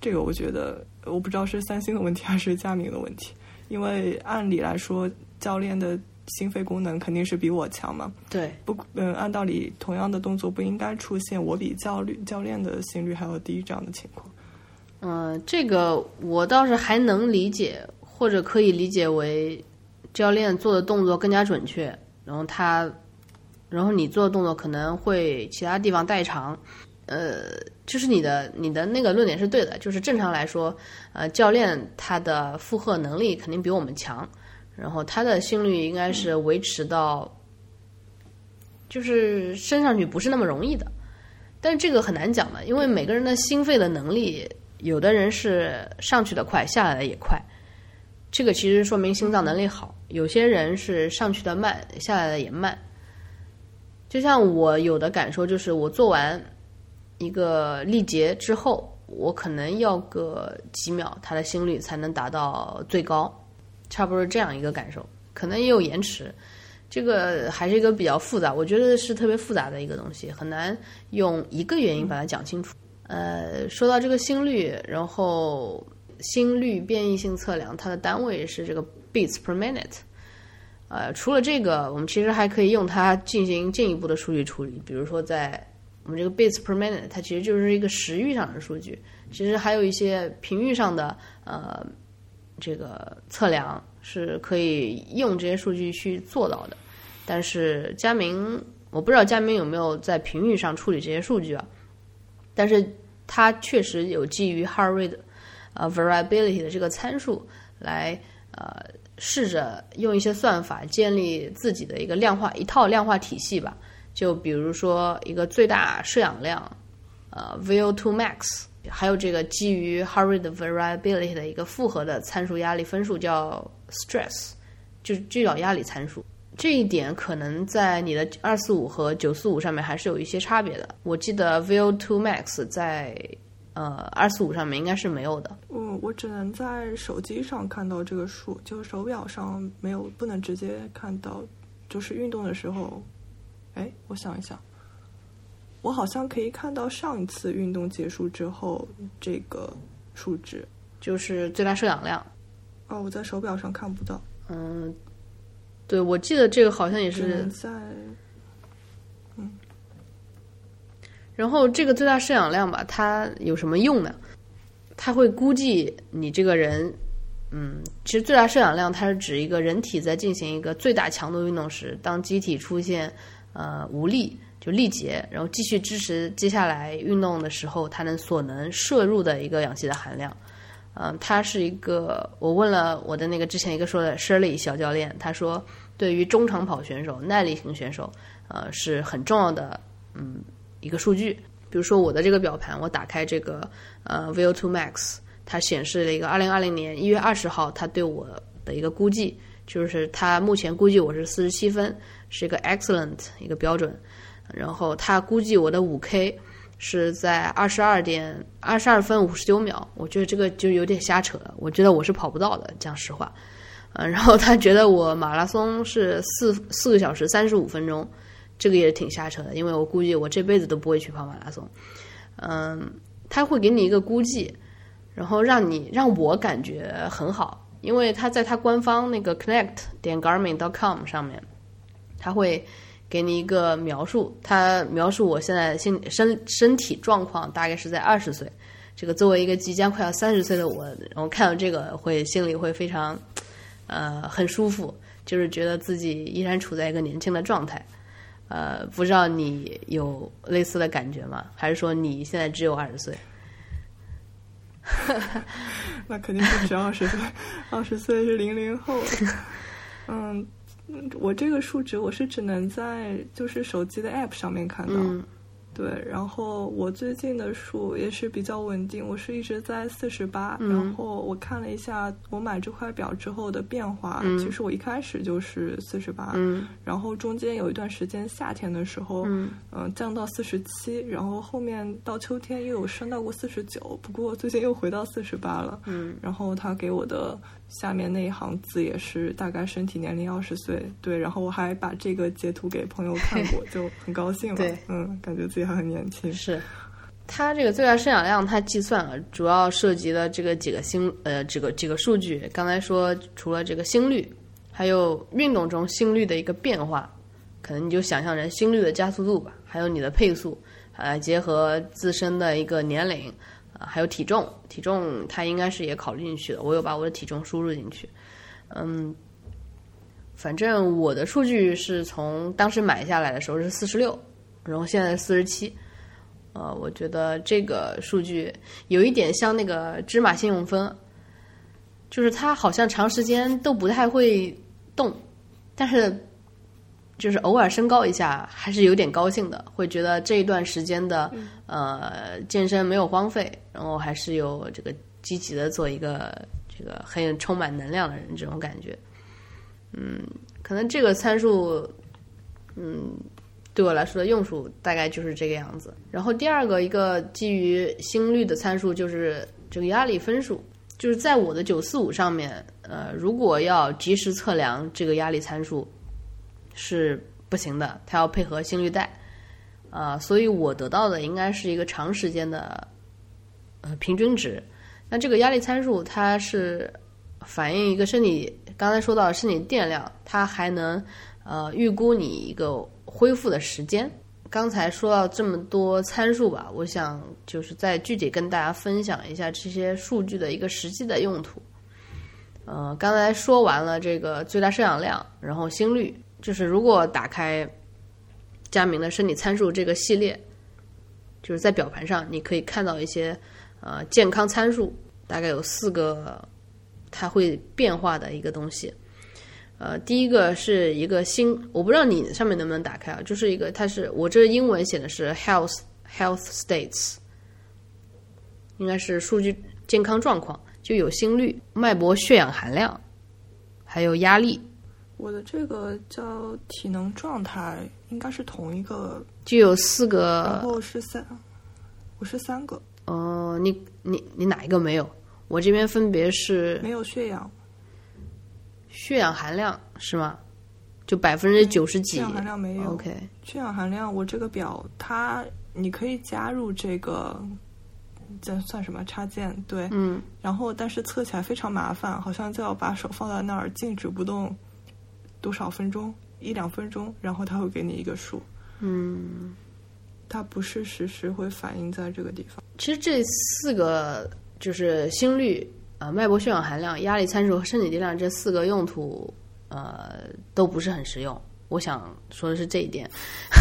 这个我觉得我不知道是三星的问题还是佳明的问题，因为按理来说教练的心肺功能肯定是比我强嘛。对，不，嗯，按道理同样的动作不应该出现我比教率教练的心率还要低这样的情况。嗯，这个我倒是还能理解，或者可以理解为教练做的动作更加准确，然后他。然后你做的动作可能会其他地方代偿，呃，就是你的你的那个论点是对的，就是正常来说，呃，教练他的负荷能力肯定比我们强，然后他的心率应该是维持到，就是升上去不是那么容易的，但是这个很难讲嘛，因为每个人的心肺的能力，有的人是上去的快，下来的也快，这个其实说明心脏能力好，有些人是上去的慢，下来的也慢。就像我有的感受，就是我做完一个力竭之后，我可能要个几秒，他的心率才能达到最高，差不多这样一个感受，可能也有延迟。这个还是一个比较复杂，我觉得是特别复杂的一个东西，很难用一个原因把它讲清楚。呃，说到这个心率，然后心率变异性测量，它的单位是这个 beats per minute。呃，除了这个，我们其实还可以用它进行进一步的数据处理。比如说，在我们这个 beats per minute，它其实就是一个时域上的数据。其实还有一些频率上的呃这个测量是可以用这些数据去做到的。但是佳明，我不知道佳明有没有在频率上处理这些数据啊？但是它确实有基于 h a r rate，呃 variability 的这个参数来呃。试着用一些算法建立自己的一个量化一套量化体系吧，就比如说一个最大摄氧量，呃，VO2 max，还有这个基于 hurry 的 variability 的一个复合的参数压力分数叫 stress，就就叫压力参数。这一点可能在你的二四五和九四五上面还是有一些差别的。我记得 VO2 max 在。呃，二四五上面应该是没有的。嗯，我只能在手机上看到这个数，就手表上没有，不能直接看到。就是运动的时候，哎，我想一想，我好像可以看到上一次运动结束之后这个数值，就是最大摄氧量。哦，我在手表上看不到。嗯，对，我记得这个好像也是在。然后这个最大摄氧量吧，它有什么用呢？它会估计你这个人嗯，其实最大摄氧量它是指一个人体在进行一个最大强度运动时，当机体出现呃无力就力竭，然后继续支持接下来运动的时候，它能所能摄入的一个氧气的含量。嗯，它是一个我问了我的那个之前一个说的 Shirley 小教练，他说对于中长跑选手、耐力型选手，呃是很重要的嗯一个数据。比如说我的这个表盘，我打开这个呃 VO2 Max。它显示了一个二零二零年一月二十号，它对我的一个估计，就是它目前估计我是四十七分，是一个 excellent 一个标准。然后他估计我的五 K 是在二十二点二十二分五十九秒，我觉得这个就有点瞎扯了，我觉得我是跑不到的，讲实话。嗯，然后他觉得我马拉松是四四个小时三十五分钟，这个也挺瞎扯的，因为我估计我这辈子都不会去跑马拉松。嗯，他会给你一个估计。然后让你让我感觉很好，因为他在他官方那个 connect 点 garmin.com 上面，他会给你一个描述，他描述我现在心身身体状况大概是在二十岁，这个作为一个即将快要三十岁的我，然后看到这个会心里会非常呃很舒服，就是觉得自己依然处在一个年轻的状态，呃，不知道你有类似的感觉吗？还是说你现在只有二十岁？那肯定不止二十岁，二十岁是零零后。嗯，我这个数值我是只能在就是手机的 App 上面看到。对，然后我最近的数也是比较稳定，我是一直在四十八。然后我看了一下我买这块表之后的变化，其实我一开始就是四十八，然后中间有一段时间夏天的时候，嗯，降到四十七，然后后面到秋天又有升到过四十九，不过最近又回到四十八了。嗯，然后他给我的下面那一行字也是大概身体年龄二十岁，对，然后我还把这个截图给朋友看过，就很高兴了。对，嗯，感觉自己还。很年轻是，它这个最大摄氧量，它计算了主要涉及了这个几个心呃这个几个数据。刚才说除了这个心率，还有运动中心率的一个变化，可能你就想象成心率的加速度吧。还有你的配速，呃，结合自身的一个年龄，啊，还有体重，体重它应该是也考虑进去的。我有把我的体重输入进去，嗯，反正我的数据是从当时买下来的时候是四十六。然后现在四十七，呃，我觉得这个数据有一点像那个芝麻信用分，就是它好像长时间都不太会动，但是就是偶尔升高一下还是有点高兴的，会觉得这一段时间的呃健身没有荒废，然后还是有这个积极的做一个这个很充满能量的人这种感觉，嗯，可能这个参数，嗯。对我来说的用处大概就是这个样子。然后第二个一个基于心率的参数就是这个压力分数，就是在我的九四五上面，呃，如果要及时测量这个压力参数是不行的，它要配合心率带，啊，所以我得到的应该是一个长时间的呃平均值。那这个压力参数它是反映一个身体，刚才说到身体电量，它还能呃预估你一个。恢复的时间，刚才说到这么多参数吧，我想就是再具体跟大家分享一下这些数据的一个实际的用途。呃，刚才说完了这个最大摄氧量，然后心率，就是如果打开佳明的身体参数这个系列，就是在表盘上你可以看到一些呃健康参数，大概有四个它会变化的一个东西。呃，第一个是一个心，我不知道你上面能不能打开啊，就是一个，它是我这英文写的是 health health states，应该是数据健康状况，就有心率、脉搏、血氧含量，还有压力。我的这个叫体能状态，应该是同一个，就有四个，然后是三，我是三个。哦，你你你哪一个没有？我这边分别是没有血氧。血氧含量是吗？就百分之九十几？血氧含量没有。OK，血氧含量，我这个表它你可以加入这个，这算什么插件？对，嗯。然后，但是测起来非常麻烦，好像就要把手放在那儿静止不动多少分钟，一两分钟，然后他会给你一个数。嗯，它不是实时会反映在这个地方。其实这四个就是心率。呃脉搏血氧含量、压力参数和身体力量这四个用途，呃都不是很实用。我想说的是这一点。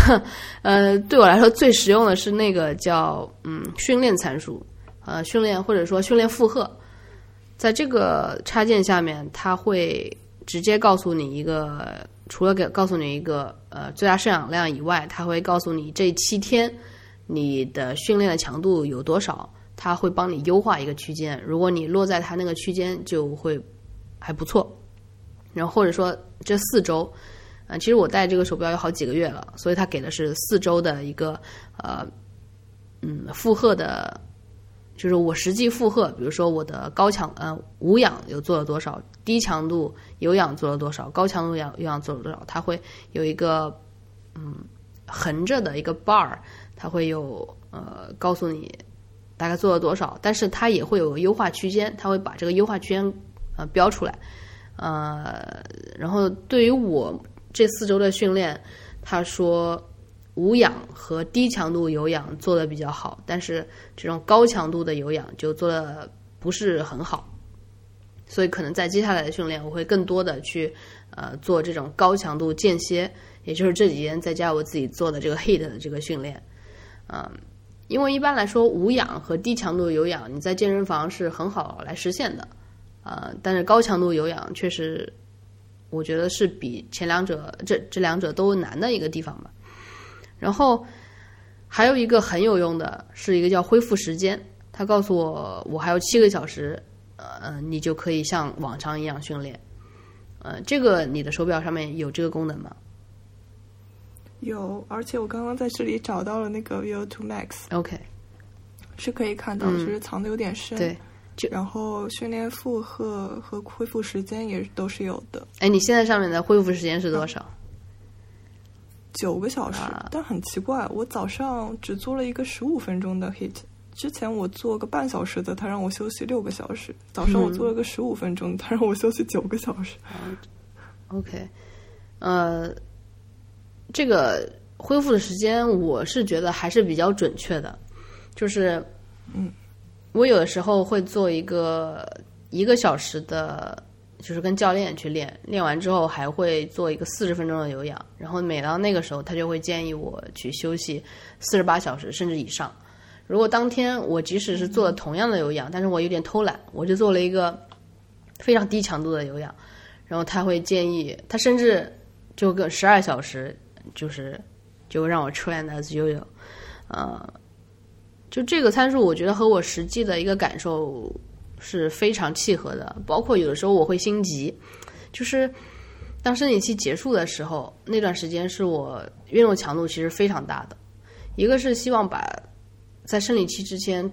呃，对我来说最实用的是那个叫嗯训练参数，呃训练或者说训练负荷，在这个插件下面，它会直接告诉你一个，除了给告诉你一个呃最大摄氧量以外，它会告诉你这七天你的训练的强度有多少。它会帮你优化一个区间，如果你落在它那个区间，就会还不错。然后或者说这四周，啊，其实我戴这个手表有好几个月了，所以它给的是四周的一个呃嗯负荷的，就是我实际负荷，比如说我的高强呃无氧有做了多少，低强度有氧做了多少，高强度氧有氧做了多少，它会有一个嗯横着的一个 bar，它会有呃告诉你。大概做了多少？但是它也会有个优化区间，它会把这个优化区间呃标出来，呃，然后对于我这四周的训练，他说无氧和低强度有氧做的比较好，但是这种高强度的有氧就做的不是很好，所以可能在接下来的训练，我会更多的去呃做这种高强度间歇，也就是这几天在家我自己做的这个 HIT 的这个训练，嗯。因为一般来说，无氧和低强度有氧，你在健身房是很好来实现的，呃，但是高强度有氧确实，我觉得是比前两者这这两者都难的一个地方吧。然后还有一个很有用的是一个叫恢复时间，他告诉我我还有七个小时，呃，你就可以像往常一样训练，呃，这个你的手表上面有这个功能吗？有，而且我刚刚在这里找到了那个 View to Max，OK，是可以看到，只是藏的有点深。对，就然后训练负荷和恢复时间也都是有的。哎，你现在上面的恢复时间是多少？九个小时，但很奇怪，我早上只做了一个十五分钟的 hit，之前我做个半小时的，他让我休息六个小时。早上我做了个十五分钟，他让我休息九个小时。OK，呃。这个恢复的时间，我是觉得还是比较准确的，就是，嗯，我有的时候会做一个一个小时的，就是跟教练去练，练完之后还会做一个四十分钟的有氧，然后每到那个时候，他就会建议我去休息四十八小时甚至以上。如果当天我即使是做了同样的有氧，但是我有点偷懒，我就做了一个非常低强度的有氧，然后他会建议，他甚至就个十二小时。就是，就让我 train as usual，呃，就这个参数，我觉得和我实际的一个感受是非常契合的。包括有的时候我会心急，就是当生理期结束的时候，那段时间是我运动强度其实非常大的。一个是希望把在生理期之前，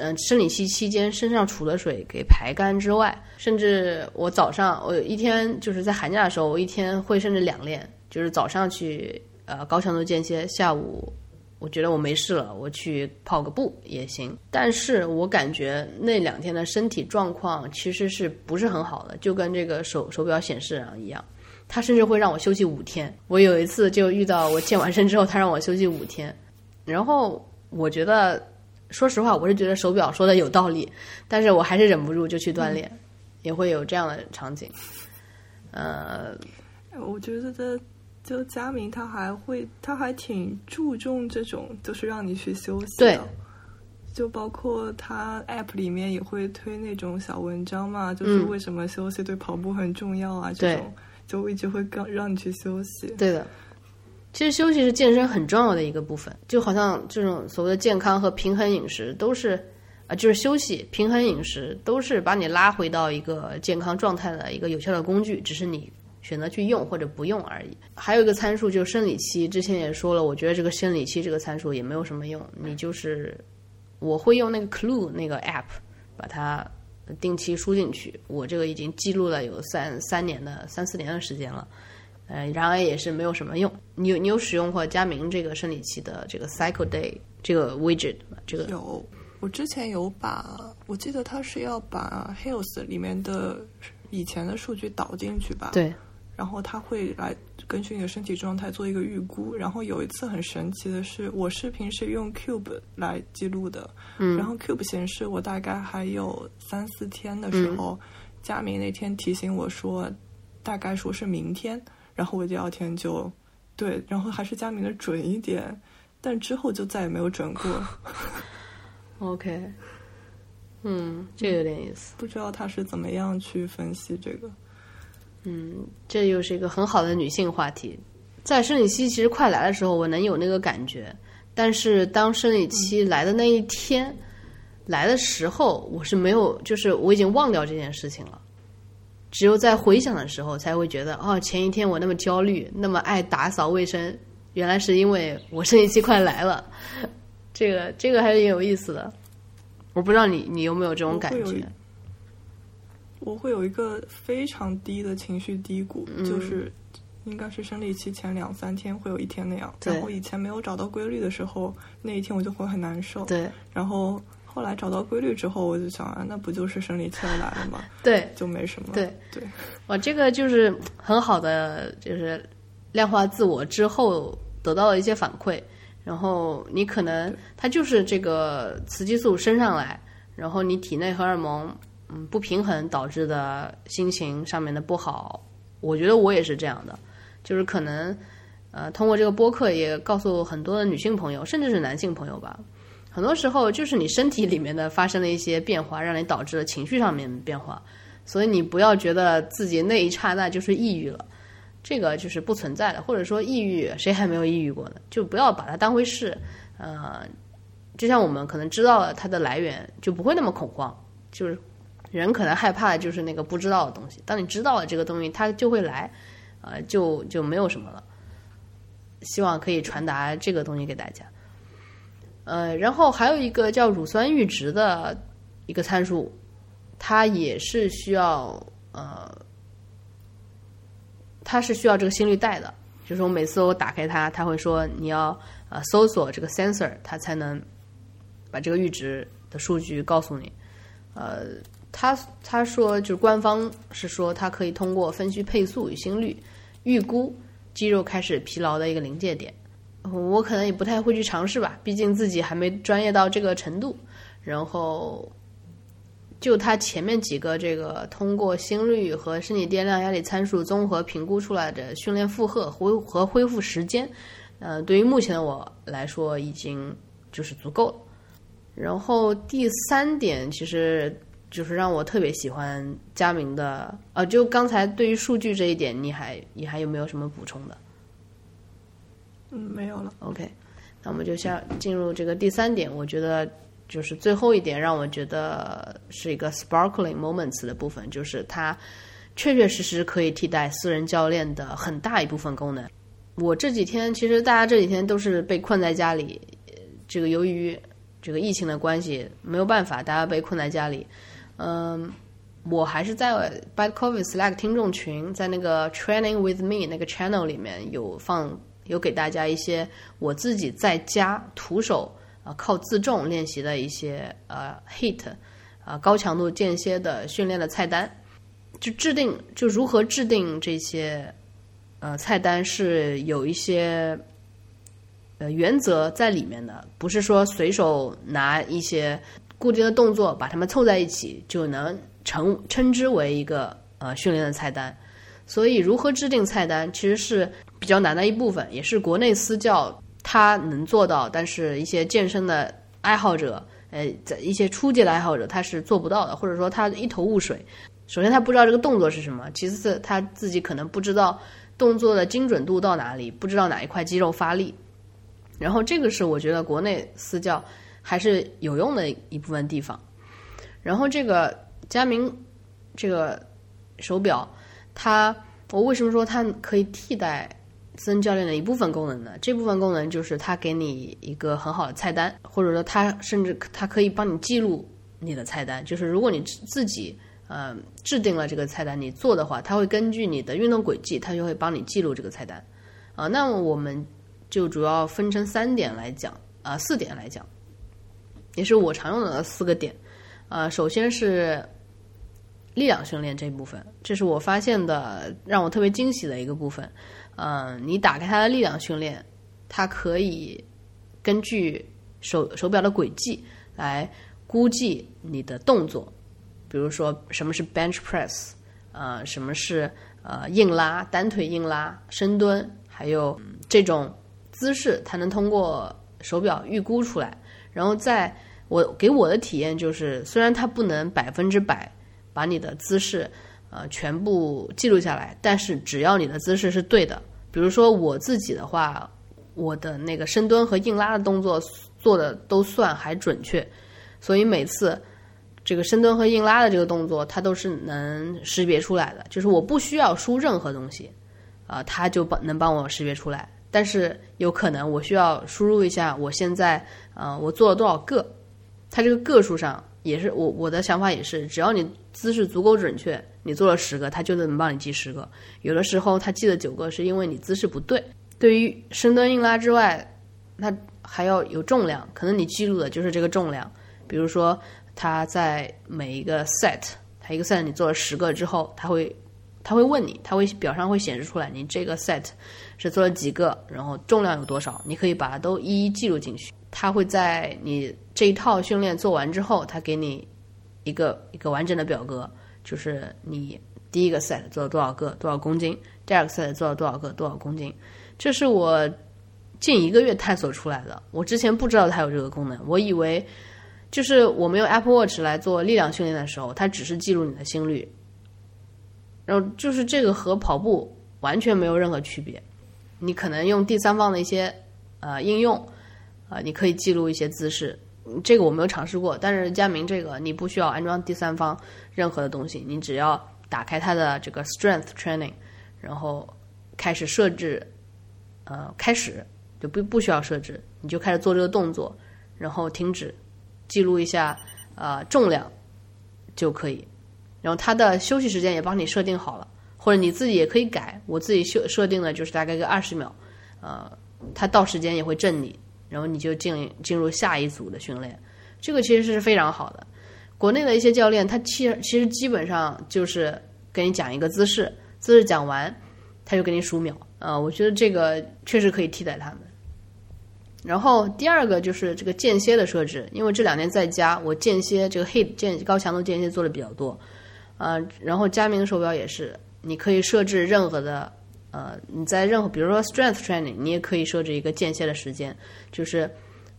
嗯，生理期期间身上储的水给排干之外，甚至我早上我一天就是在寒假的时候，我一天会甚至两练。就是早上去呃高强度间歇，下午我觉得我没事了，我去跑个步也行。但是我感觉那两天的身体状况其实是不是很好的，就跟这个手手表显示啊一样，他甚至会让我休息五天。我有一次就遇到我健完身之后，他让我休息五天，然后我觉得说实话，我是觉得手表说的有道理，但是我还是忍不住就去锻炼，也会有这样的场景。呃，我觉得这。就佳明他还会，他还挺注重这种，就是让你去休息的。就包括他 App 里面也会推那种小文章嘛，就是为什么休息对跑步很重要啊，这种就一直会让让你去休息。对的，其实休息是健身很重要的一个部分，就好像这种所谓的健康和平衡饮食都是啊，就是休息、平衡饮食都是把你拉回到一个健康状态的一个有效的工具，只是你。选择去用或者不用而已。还有一个参数就是生理期，之前也说了，我觉得这个生理期这个参数也没有什么用。你就是我会用那个 Clue 那个 App 把它定期输进去。我这个已经记录了有三三年的三四年的时间了，呃，然而也是没有什么用。你有你有使用过佳明这个生理期的这个 Cycle Day 这个 widget 吗？这个有，我之前有把，我记得它是要把 Health 里面的以前的数据导进去吧？对。然后他会来根据你的身体状态做一个预估。然后有一次很神奇的是，我视频是用 Cube 来记录的，嗯，然后 Cube 显示我大概还有三四天的时候，佳明那天提醒我说，大概说是明天，然后我第二天就对，然后还是佳明的准一点，但之后就再也没有准过。OK，嗯，这有点意思，不知道他是怎么样去分析这个。嗯，这又是一个很好的女性话题。在生理期其实快来的时候，我能有那个感觉，但是当生理期来的那一天来的时候，我是没有，就是我已经忘掉这件事情了。只有在回想的时候，才会觉得哦，前一天我那么焦虑，那么爱打扫卫生，原来是因为我生理期快来了。这个这个还是有意思的。我不知道你你有没有这种感觉。我会有一个非常低的情绪低谷，就是应该是生理期前两三天会有一天那样。然后以前没有找到规律的时候，那一天我就会很难受。对。然后后来找到规律之后，我就想啊，那不就是生理期来了吗？对，就没什么。对对。哇，这个就是很好的，就是量化自我之后得到了一些反馈。然后你可能它就是这个雌激素升上来，然后你体内荷尔蒙。嗯，不平衡导致的心情上面的不好，我觉得我也是这样的，就是可能，呃，通过这个播客也告诉很多的女性朋友，甚至是男性朋友吧，很多时候就是你身体里面的发生了一些变化，让你导致了情绪上面变化，所以你不要觉得自己那一刹那就是抑郁了，这个就是不存在的，或者说抑郁，谁还没有抑郁过呢？就不要把它当回事，呃，就像我们可能知道了它的来源，就不会那么恐慌，就是。人可能害怕的就是那个不知道的东西。当你知道了这个东西，它就会来，呃，就就没有什么了。希望可以传达这个东西给大家。呃，然后还有一个叫乳酸阈值的一个参数，它也是需要呃，它是需要这个心率带的。就是我每次我打开它，它会说你要呃搜索这个 sensor，它才能把这个阈值的数据告诉你。呃。他他说，就是官方是说，他可以通过分析配速与心率，预估肌肉开始疲劳的一个临界点。我可能也不太会去尝试吧，毕竟自己还没专业到这个程度。然后，就他前面几个这个通过心率和身体电量、压力参数综合评估出来的训练负荷恢和恢复时间，呃，对于目前的我来说已经就是足够了。然后第三点，其实。就是让我特别喜欢佳明的，呃，就刚才对于数据这一点，你还你还有没有什么补充的？嗯，没有了。OK，那我们就下进入这个第三点，我觉得就是最后一点让我觉得是一个 sparkling moments 的部分，就是它确确实实可以替代私人教练的很大一部分功能。我这几天其实大家这几天都是被困在家里，这个由于这个疫情的关系，没有办法，大家被困在家里。嗯，我还是在 Bad Coffee Slack 听众群，在那个 Training with Me 那个 channel 里面有放，有给大家一些我自己在家徒手啊靠自重练习的一些呃 hit 啊高强度间歇的训练的菜单，就制定就如何制定这些呃菜单是有一些呃原则在里面的，不是说随手拿一些。固定的动作把它们凑在一起，就能称称之为一个呃训练的菜单。所以，如何制定菜单其实是比较难的一部分，也是国内私教他能做到，但是一些健身的爱好者，呃，在一些初级的爱好者他是做不到的，或者说他一头雾水。首先，他不知道这个动作是什么；其次，他自己可能不知道动作的精准度到哪里，不知道哪一块肌肉发力。然后，这个是我觉得国内私教。还是有用的一部分地方，然后这个佳明这个手表，它我为什么说它可以替代森教练的一部分功能呢？这部分功能就是它给你一个很好的菜单，或者说它甚至它可以帮你记录你的菜单。就是如果你自己呃制定了这个菜单，你做的话，它会根据你的运动轨迹，它就会帮你记录这个菜单。啊，那我们就主要分成三点来讲，啊四点来讲。也是我常用的四个点，呃，首先是力量训练这部分，这是我发现的让我特别惊喜的一个部分。嗯，你打开它的力量训练，它可以根据手手表的轨迹来估计你的动作，比如说什么是 bench press，呃，什么是呃硬拉、单腿硬拉、深蹲，还有这种姿势，它能通过手表预估出来。然后在我给我的体验就是，虽然它不能百分之百把你的姿势呃全部记录下来，但是只要你的姿势是对的，比如说我自己的话，我的那个深蹲和硬拉的动作做的都算还准确，所以每次这个深蹲和硬拉的这个动作，它都是能识别出来的，就是我不需要输任何东西，啊，它就帮能帮我识别出来。但是有可能我需要输入一下我现在呃我做了多少个，它这个个数上也是我我的想法也是，只要你姿势足够准确，你做了十个，它就能帮你记十个。有的时候它记了九个，是因为你姿势不对。对于深蹲硬拉之外，它还要有重量，可能你记录的就是这个重量。比如说它在每一个 set，它一个 set 你做了十个之后，它会它会问你，它会表上会显示出来你这个 set。是做了几个，然后重量有多少，你可以把它都一一记录进去。它会在你这一套训练做完之后，它给你一个一个完整的表格，就是你第一个 set 做了多少个，多少公斤；第二个 set 做了多少个，多少公斤。这是我近一个月探索出来的。我之前不知道它有这个功能，我以为就是我们用 Apple Watch 来做力量训练的时候，它只是记录你的心率，然后就是这个和跑步完全没有任何区别。你可能用第三方的一些呃应用，啊，你可以记录一些姿势，这个我没有尝试过。但是佳明这个你不需要安装第三方任何的东西，你只要打开它的这个 Strength Training，然后开始设置，呃，开始就不不需要设置，你就开始做这个动作，然后停止，记录一下呃重量就可以，然后它的休息时间也帮你设定好了。或者你自己也可以改，我自己设设定的就是大概个二十秒，呃，它到时间也会震你，然后你就进进入下一组的训练，这个其实是非常好的。国内的一些教练，他其实其实基本上就是跟你讲一个姿势，姿势讲完，他就给你数秒，呃，我觉得这个确实可以替代他们。然后第二个就是这个间歇的设置，因为这两年在家，我间歇这个 hit 间高强度间歇做的比较多，呃，然后佳明手表也是。你可以设置任何的，呃，你在任何，比如说 strength training，你也可以设置一个间歇的时间，就是，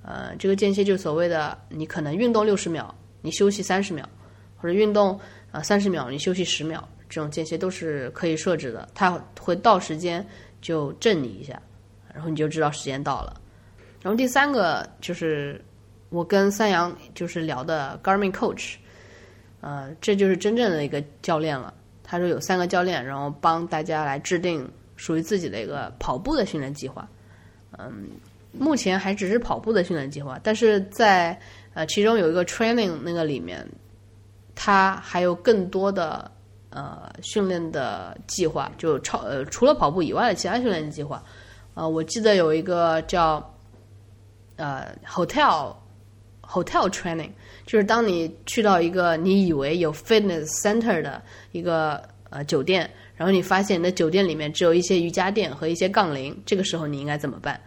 呃，这个间歇就所谓的，你可能运动六十秒，你休息三十秒，或者运动啊三十秒，你休息十秒，这种间歇都是可以设置的，它会到时间就震你一下，然后你就知道时间到了。然后第三个就是我跟三阳就是聊的 Garmin Coach，呃，这就是真正的一个教练了。他说有三个教练，然后帮大家来制定属于自己的一个跑步的训练计划。嗯，目前还只是跑步的训练计划，但是在呃其中有一个 training 那个里面，它还有更多的呃训练的计划，就超呃除了跑步以外的其他训练计划。呃，我记得有一个叫呃 hotel hotel training。就是当你去到一个你以为有 fitness center 的一个呃酒店，然后你发现你的酒店里面只有一些瑜伽垫和一些杠铃，这个时候你应该怎么办？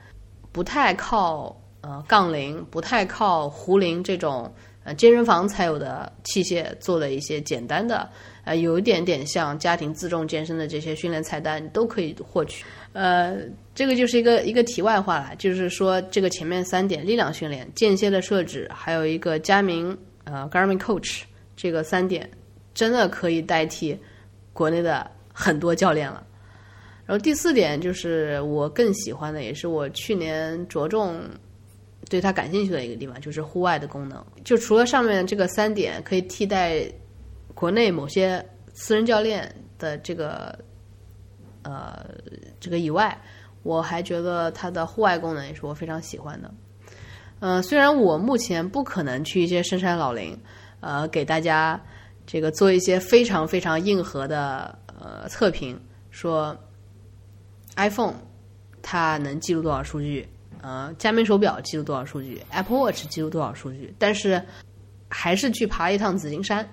不太靠呃杠铃，不太靠壶铃这种呃健身房才有的器械做的一些简单的呃有一点点像家庭自重健身的这些训练菜单，你都可以获取。呃，这个就是一个一个题外话了，就是说这个前面三点力量训练、间歇的设置，还有一个佳明呃 Garmin Coach 这个三点，真的可以代替国内的很多教练了。然后第四点就是我更喜欢的，也是我去年着重对他感兴趣的一个地方，就是户外的功能。就除了上面这个三点可以替代国内某些私人教练的这个。呃，这个以外，我还觉得它的户外功能也是我非常喜欢的。嗯，虽然我目前不可能去一些深山老林，呃，给大家这个做一些非常非常硬核的呃测评，说 iPhone 它能记录多少数据，呃，佳明手表记录多少数据，Apple Watch 记录多少数据，但是还是去爬一趟紫金山。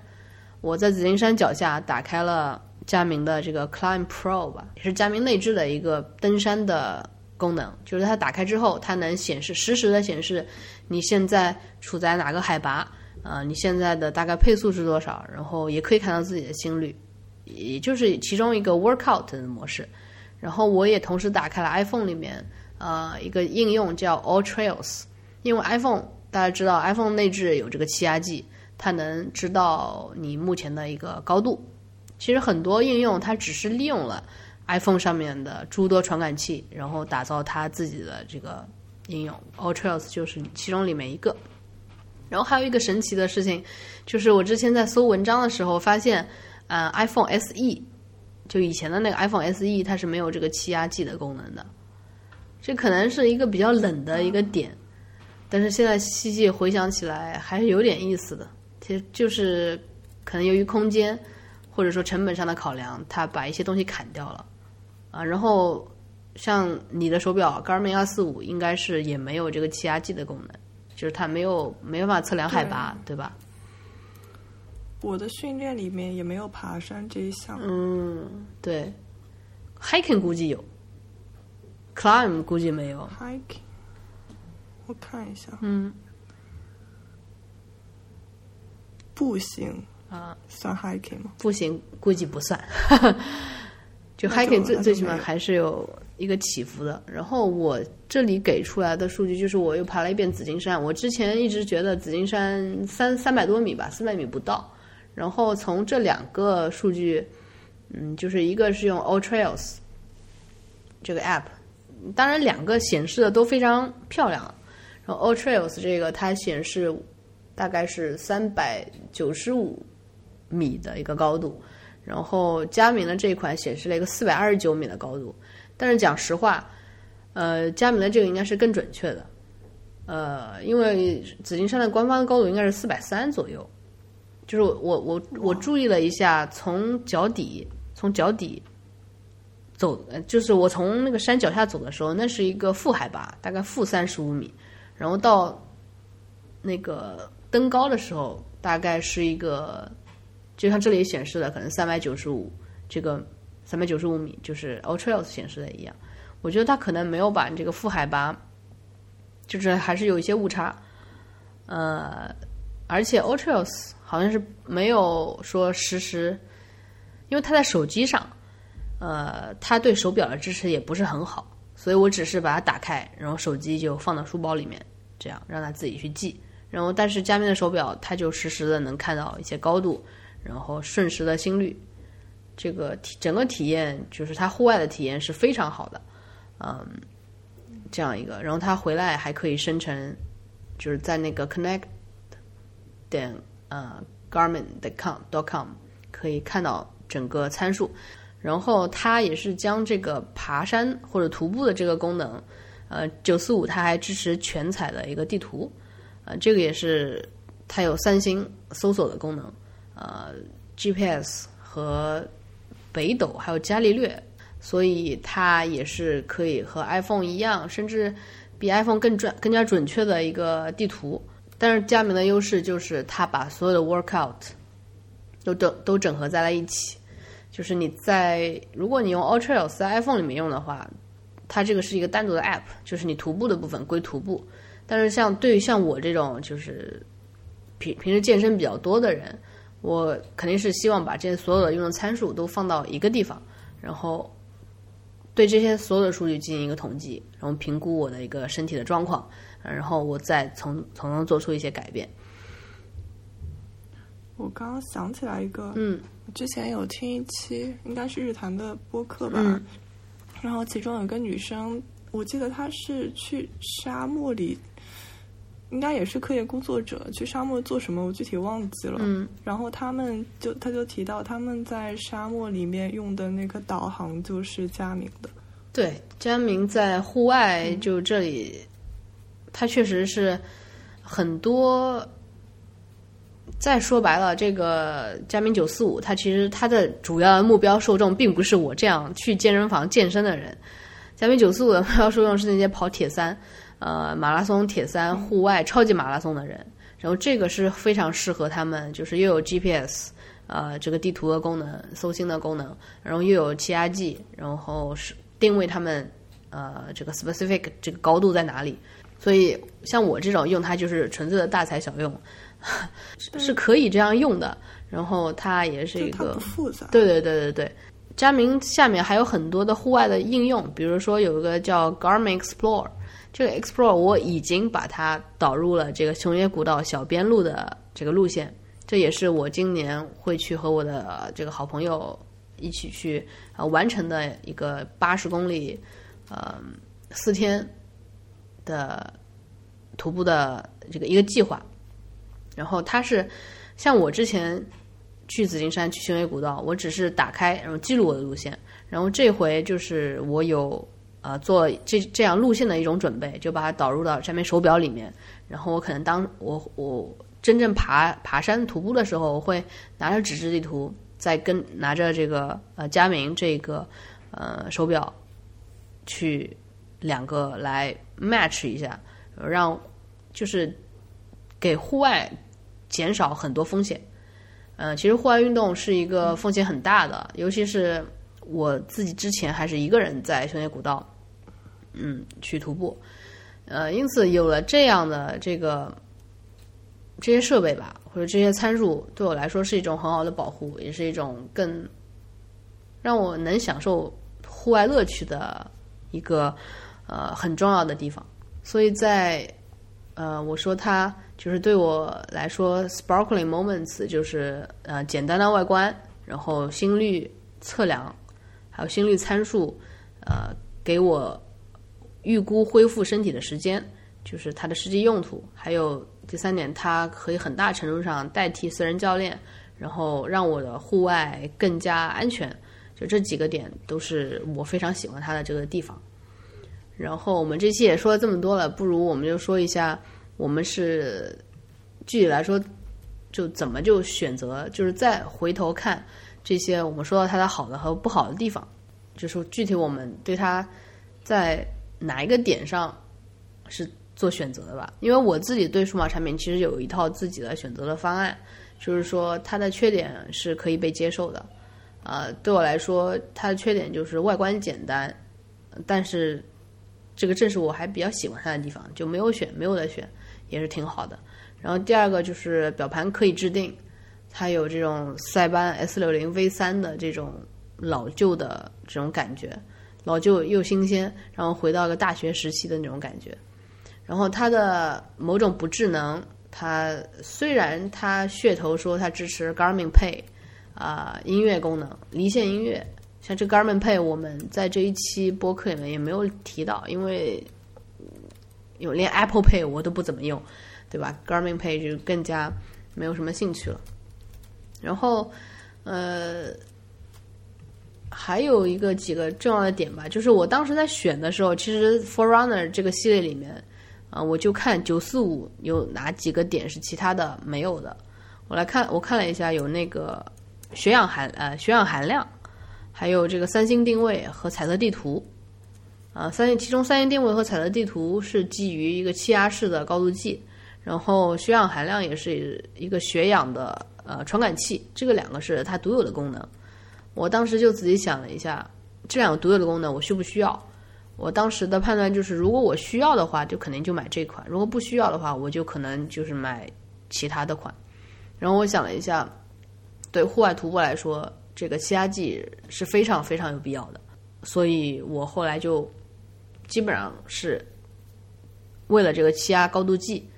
我在紫金山脚下打开了佳明的这个 Climb Pro 吧，也是佳明内置的一个登山的功能，就是它打开之后，它能显示实时的显示你现在处在哪个海拔，呃，你现在的大概配速是多少，然后也可以看到自己的心率，也就是其中一个 Workout 的模式。然后我也同时打开了 iPhone 里面呃一个应用叫 All Trails，因为 iPhone 大家知道 iPhone 内置有这个气压计。它能知道你目前的一个高度。其实很多应用它只是利用了 iPhone 上面的诸多传感器，然后打造它自己的这个应用。All Trails 就是其中里面一个。然后还有一个神奇的事情，就是我之前在搜文章的时候发现，呃，iPhone SE 就以前的那个 iPhone SE 它是没有这个气压计的功能的。这可能是一个比较冷的一个点，但是现在细细回想起来还是有点意思的。其实就是可能由于空间或者说成本上的考量，它把一些东西砍掉了啊。然后像你的手表 Garmin 二四五，应该是也没有这个气压计的功能，就是它没有没办法测量海拔，对吧？我的训练里面也没有爬山这一项。嗯，对，hiking 估计有，climb 估计没有。hiking，我看一下。嗯。步行啊，算 hiking 吗？步行估计不算，就 hiking 最最起码还是有一个起伏的。然后我这里给出来的数据就是，我又爬了一遍紫金山。我之前一直觉得紫金山三三百多米吧，四百米不到。然后从这两个数据，嗯，就是一个是用 All Trails 这个 app，当然两个显示的都非常漂亮。然后 All Trails 这个它显示。大概是三百九十五米的一个高度，然后佳明的这一款显示了一个四百二十九米的高度。但是讲实话，呃，佳明的这个应该是更准确的，呃，因为紫金山的官方高度应该是四百三左右。就是我我我注意了一下，从脚底从脚底走，就是我从那个山脚下走的时候，那是一个负海拔，大概负三十五米，然后到那个。登高的时候，大概是一个，就像这里显示的，可能三百九十五，这个三百九十五米，就是 All Trails 显示的一样。我觉得它可能没有把这个负海拔，就是还是有一些误差。呃，而且 All Trails 好像是没有说实时，因为它在手机上，呃，它对手表的支持也不是很好，所以我只是把它打开，然后手机就放到书包里面，这样让它自己去记。然后，但是佳明的手表，它就实时的能看到一些高度，然后瞬时的心率，这个体整个体验就是它户外的体验是非常好的，嗯，这样一个。然后它回来还可以生成，就是在那个 connect 点呃 garmin 的 com dot com 可以看到整个参数。然后它也是将这个爬山或者徒步的这个功能，呃，九四五它还支持全彩的一个地图。呃，这个也是它有三星搜索的功能，呃，GPS 和北斗还有伽利略，所以它也是可以和 iPhone 一样，甚至比 iPhone 更准、更加准确的一个地图。但是佳明的优势就是它把所有的 Workout 都整都整合在了一起，就是你在如果你用 Ultraos 在 iPhone 里面用的话，它这个是一个单独的 App，就是你徒步的部分归徒步。但是像对于像我这种就是平平时健身比较多的人，我肯定是希望把这些所有的用的参数都放到一个地方，然后对这些所有的数据进行一个统计，然后评估我的一个身体的状况，然后我再从从中做出一些改变。我刚刚想起来一个，嗯，之前有听一期应该是日坛的播客吧，然后其中有一个女生，我记得她是去沙漠里。应该也是科研工作者去沙漠做什么，我具体忘记了。嗯，然后他们就他就提到他们在沙漠里面用的那个导航就是佳明的。对，佳明在户外就这里，它确实是很多。再说白了，这个佳明九四五，它其实它的主要目标受众并不是我这样去健身房健身的人。佳明九四五的目标受众是那些跑铁三。呃，马拉松、铁三、户外、超级马拉松的人，然后这个是非常适合他们，就是又有 GPS，呃这个地图的功能、搜星的功能，然后又有气压计，然后是定位他们呃这个 specific 这个高度在哪里。所以像我这种用它就是纯粹的大材小用，是可以这样用的。然后它也是一个复杂，对对对对对。佳明下面还有很多的户外的应用，比如说有一个叫 Garmin Explore，这个 Explore 我已经把它导入了这个熊野古道小边路的这个路线，这也是我今年会去和我的这个好朋友一起去啊完成的一个八十公里，呃四天的徒步的这个一个计划。然后它是像我之前。去紫金山，去雄伟古道，我只是打开，然后记录我的路线。然后这回就是我有呃做这这样路线的一种准备，就把它导入到上面手表里面。然后我可能当我我真正爬爬山徒步的时候，我会拿着纸质地图，再跟拿着这个呃佳明这个呃手表去两个来 match 一下，让就是给户外减少很多风险。嗯，其实户外运动是一个风险很大的，尤其是我自己之前还是一个人在熊野古道，嗯，去徒步，呃，因此有了这样的这个这些设备吧，或者这些参数，对我来说是一种很好的保护，也是一种更让我能享受户外乐趣的一个呃很重要的地方。所以在呃，我说它。就是对我来说，sparkling moments 就是呃简单的外观，然后心率测量，还有心率参数，呃给我预估恢复身体的时间，就是它的实际用途。还有第三点，它可以很大程度上代替私人教练，然后让我的户外更加安全。就这几个点都是我非常喜欢它的这个地方。然后我们这期也说了这么多了，不如我们就说一下。我们是具体来说，就怎么就选择，就是再回头看这些我们说到它的好的和不好的地方，就是具体我们对它在哪一个点上是做选择的吧。因为我自己对数码产品其实有一套自己的选择的方案，就是说它的缺点是可以被接受的。呃，对我来说，它的缺点就是外观简单，但是这个正是我还比较喜欢它的地方，就没有选，没有的选。也是挺好的，然后第二个就是表盘可以制定，它有这种塞班 S 六零 V 三的这种老旧的这种感觉，老旧又新鲜，然后回到一个大学时期的那种感觉。然后它的某种不智能，它虽然它噱头说它支持 Garmin Pay 啊音乐功能，离线音乐，像这 Garmin Pay 我们在这一期播客里面也没有提到，因为。有连 Apple Pay 我都不怎么用，对吧？Garmin Pay 就更加没有什么兴趣了。然后，呃，还有一个几个重要的点吧，就是我当时在选的时候，其实 Forerunner 这个系列里面，啊，我就看九四五有哪几个点是其他的没有的。我来看，我看了一下，有那个血氧含呃血氧含量，还有这个三星定位和彩色地图。啊，三星其中三星定位和彩色地图是基于一个气压式的高度计，然后血氧含量也是一个血氧的呃传感器，这个两个是它独有的功能。我当时就仔细想了一下，这两个独有的功能我需不需要？我当时的判断就是，如果我需要的话，就肯定就买这款；如果不需要的话，我就可能就是买其他的款。然后我想了一下，对户外徒步来说，这个气压计是非常非常有必要的，所以我后来就。基本上是为了这个气压高度计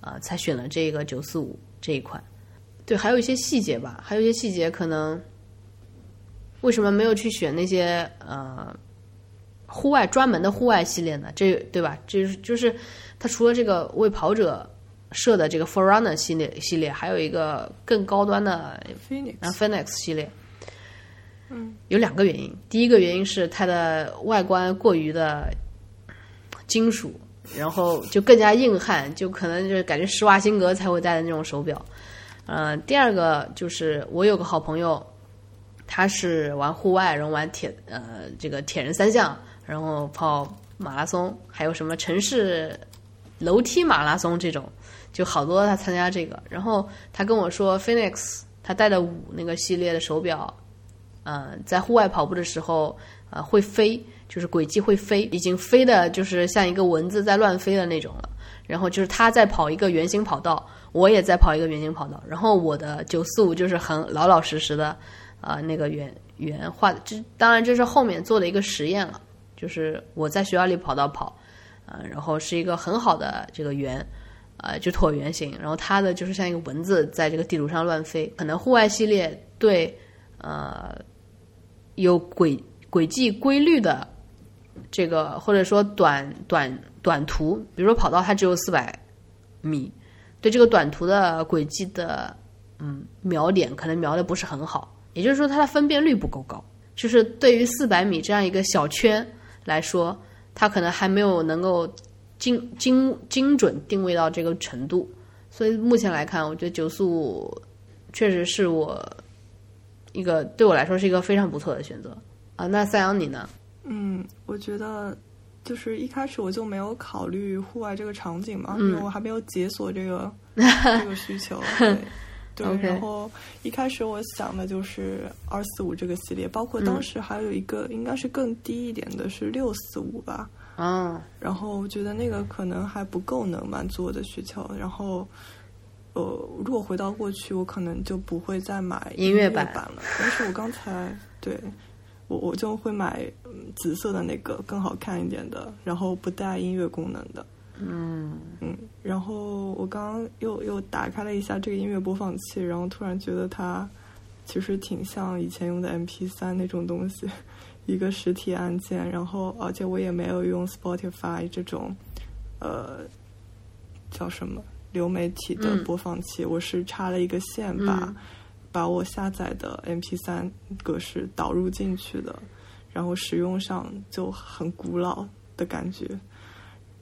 啊，才选了这个九四五这一款。对，还有一些细节吧，还有一些细节可能为什么没有去选那些呃户外专门的户外系列呢？这对吧？这就是它除了这个为跑者设的这个 Forerunner 系列系列，还有一个更高端的 Phoenix 系列。嗯，有两个原因。第一个原因是它的外观过于的。金属，然后就更加硬汉，就可能就是感觉施瓦辛格才会戴的那种手表。呃，第二个就是我有个好朋友，他是玩户外，然后玩铁呃这个铁人三项，然后跑马拉松，还有什么城市楼梯马拉松这种，就好多他参加这个。然后他跟我说，Phoenix 他戴的五那个系列的手表，嗯，在户外跑步的时候，呃，会飞，就是轨迹会飞，已经飞的就是像一个蚊子在乱飞的那种了。然后就是他在跑一个圆形跑道，我也在跑一个圆形跑道。然后我的九四五就是很老老实实的，呃，那个圆圆画的。这当然这是后面做的一个实验了，就是我在学校里跑道跑，呃，然后是一个很好的这个圆。呃，就椭圆形，然后它的就是像一个蚊子在这个地图上乱飞。可能户外系列对呃有轨轨迹规律的这个，或者说短短短途，比如说跑道它只有四百米，对这个短途的轨迹的嗯瞄点可能瞄的不是很好，也就是说它的分辨率不够高。就是对于四百米这样一个小圈来说，它可能还没有能够。精精精准定位到这个程度，所以目前来看，我觉得九四五确实是我一个对我来说是一个非常不错的选择啊。那赛阳你呢？嗯，我觉得就是一开始我就没有考虑户外这个场景嘛，因为我还没有解锁这个 这个需求。对，然后一开始我想的就是二四五这个系列，包括当时还有一个应该是更低一点的，是六四五吧。嗯，然后我觉得那个可能还不够能满足我的需求。然后，呃，如果回到过去，我可能就不会再买音乐版了。但是我刚才对我我就会买紫色的那个更好看一点的，然后不带音乐功能的。嗯嗯，然后我刚刚又又打开了一下这个音乐播放器，然后突然觉得它其实挺像以前用的 MP 三那种东西。一个实体按键，然后而且我也没有用 Spotify 这种，呃，叫什么流媒体的播放器，我是插了一个线把把我下载的 MP 三格式导入进去的，然后使用上就很古老的感觉，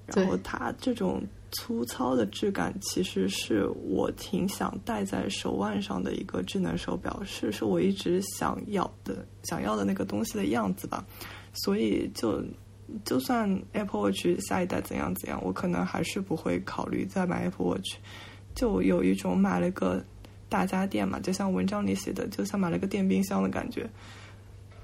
然后它这种。粗糙的质感其实是我挺想戴在手腕上的一个智能手表，是是我一直想要的想要的那个东西的样子吧。所以就就算 Apple Watch 下一代怎样怎样，我可能还是不会考虑再买 Apple Watch。就有一种买了个大家电嘛，就像文章里写的，就像买了个电冰箱的感觉。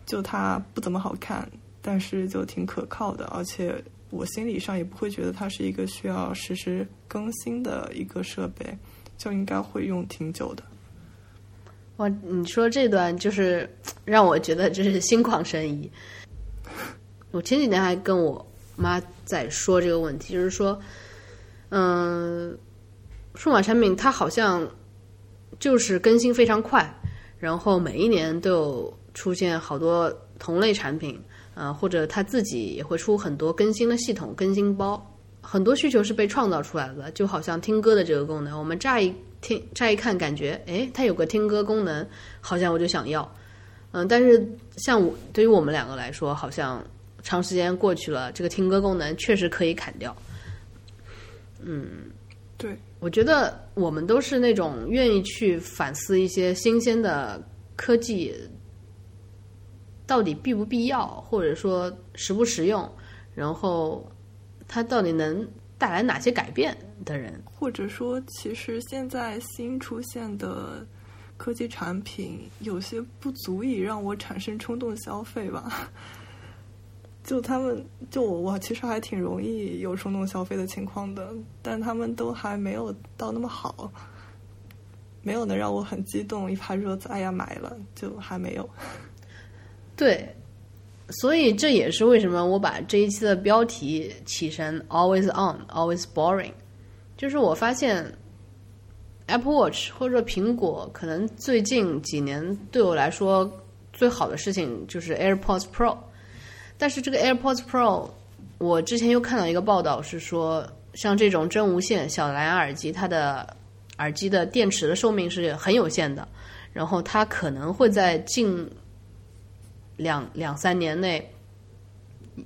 就它不怎么好看，但是就挺可靠的，而且。我心理上也不会觉得它是一个需要实时更新的一个设备，就应该会用挺久的。哇，你说这段就是让我觉得就是心旷神怡。我前几天还跟我妈在说这个问题，就是说，嗯，数码产品它好像就是更新非常快，然后每一年都有出现好多同类产品。呃，或者它自己也会出很多更新的系统、更新包，很多需求是被创造出来的。就好像听歌的这个功能，我们乍一听、乍一看，感觉哎，它有个听歌功能，好像我就想要。嗯，但是像我对于我们两个来说，好像长时间过去了，这个听歌功能确实可以砍掉。嗯，对，我觉得我们都是那种愿意去反思一些新鲜的科技。到底必不必要，或者说实不实用，然后它到底能带来哪些改变的人，或者说，其实现在新出现的科技产品有些不足以让我产生冲动消费吧？就他们，就我，我其实还挺容易有冲动消费的情况的，但他们都还没有到那么好，没有能让我很激动，一拍桌子，哎呀买了，就还没有。对，所以这也是为什么我把这一期的标题起成 “always on, always boring”。就是我发现 Apple Watch 或者苹果，可能最近几年对我来说最好的事情就是 AirPods Pro。但是这个 AirPods Pro，我之前又看到一个报道是说，像这种真无线小蓝牙耳机，它的耳机的电池的寿命是很有限的，然后它可能会在近两两三年内，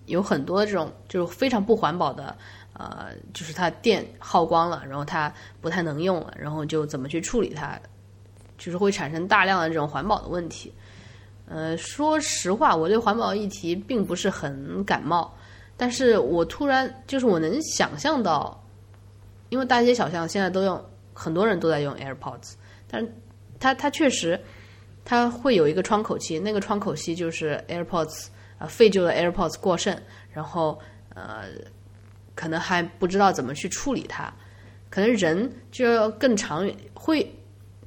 有很多这种就是非常不环保的，呃，就是它电耗光了，然后它不太能用了，然后就怎么去处理它，就是会产生大量的这种环保的问题。呃，说实话，我对环保议题并不是很感冒，但是我突然就是我能想象到，因为大街小巷现在都用，很多人都在用 AirPods，但是它它确实它会有一个窗口期，那个窗口期就是 AirPods 啊废旧的 AirPods 过剩，然后呃可能还不知道怎么去处理它，可能人就要更长远会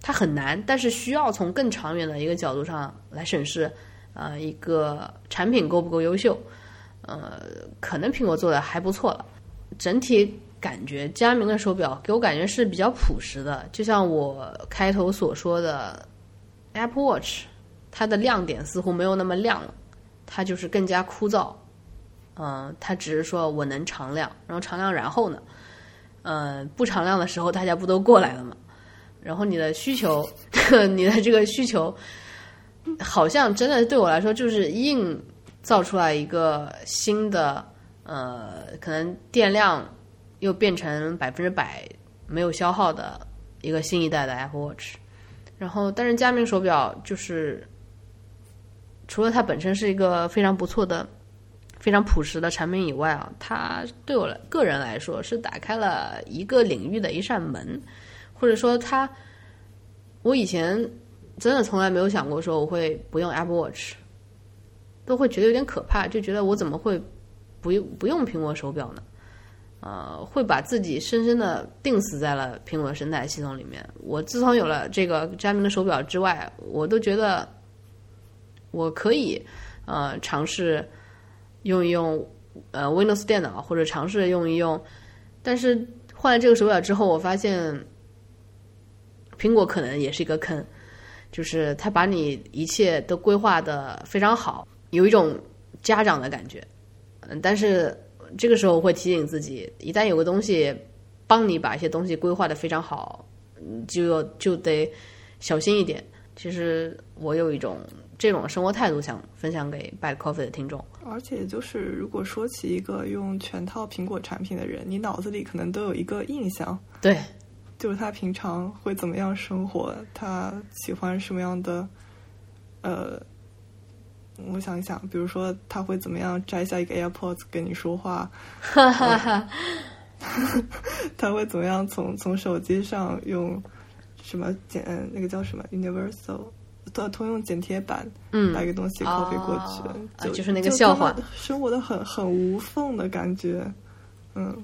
它很难，但是需要从更长远的一个角度上来审视呃一个产品够不够优秀，呃可能苹果做的还不错了，整体。感觉佳明的手表给我感觉是比较朴实的，就像我开头所说的，Apple Watch，它的亮点似乎没有那么亮了，它就是更加枯燥。嗯，它只是说我能常亮，然后常亮，然后呢，嗯，不常亮的时候大家不都过来了吗？然后你的需求，你的这个需求，好像真的对我来说就是硬造出来一个新的，呃，可能电量。又变成百分之百没有消耗的一个新一代的 Apple Watch，然后，但是佳明手表就是除了它本身是一个非常不错的、非常朴实的产品以外啊，它对我个人来说是打开了一个领域的一扇门，或者说它，我以前真的从来没有想过说我会不用 Apple Watch，都会觉得有点可怕，就觉得我怎么会不用不用苹果手表呢？呃，会把自己深深的定死在了苹果生态系统里面。我自从有了这个佳明的手表之外，我都觉得我可以呃尝试用一用呃 Windows 电脑，或者尝试用一用。但是换了这个手表之后，我发现苹果可能也是一个坑，就是他把你一切都规划的非常好，有一种家长的感觉。嗯，但是。这个时候我会提醒自己，一旦有个东西帮你把一些东西规划的非常好，就要就得小心一点。其实我有一种这种生活态度，想分享给 Bad Coffee 的听众。而且就是，如果说起一个用全套苹果产品的人，你脑子里可能都有一个印象，对，就是他平常会怎么样生活，他喜欢什么样的，呃。我想一想，比如说他会怎么样摘下一个 AirPods 跟你说话，他会怎么样从从手机上用什么剪那个叫什么 Universal 的通用剪贴板，嗯，把一个东西 copy 过去，就就是那个笑话，生活的很很无缝的感觉，嗯，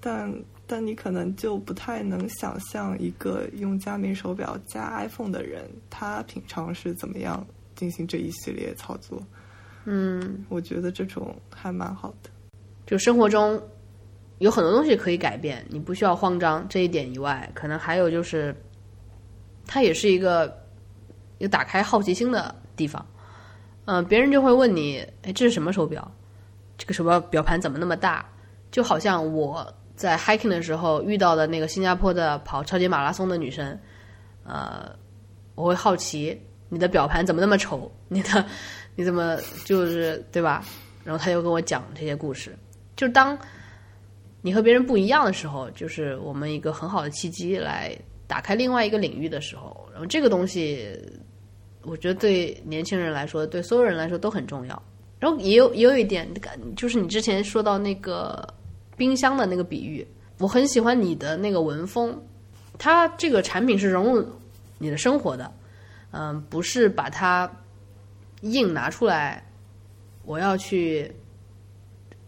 但但你可能就不太能想象一个用佳明手表加 iPhone 的人，他平常是怎么样。进行这一系列操作，嗯，我觉得这种还蛮好的。就生活中有很多东西可以改变，你不需要慌张。这一点以外，可能还有就是，它也是一个有打开好奇心的地方。嗯，别人就会问你：“哎，这是什么手表？这个手表表盘怎么那么大？”就好像我在 hiking 的时候遇到的那个新加坡的跑超级马拉松的女生，呃，我会好奇。你的表盘怎么那么丑？你的你怎么就是对吧？然后他就跟我讲这些故事。就当你和别人不一样的时候，就是我们一个很好的契机来打开另外一个领域的时候。然后这个东西，我觉得对年轻人来说，对所有人来说都很重要。然后也有也有一点感，就是你之前说到那个冰箱的那个比喻，我很喜欢你的那个文风。它这个产品是融入你的生活的。嗯，不是把它硬拿出来，我要去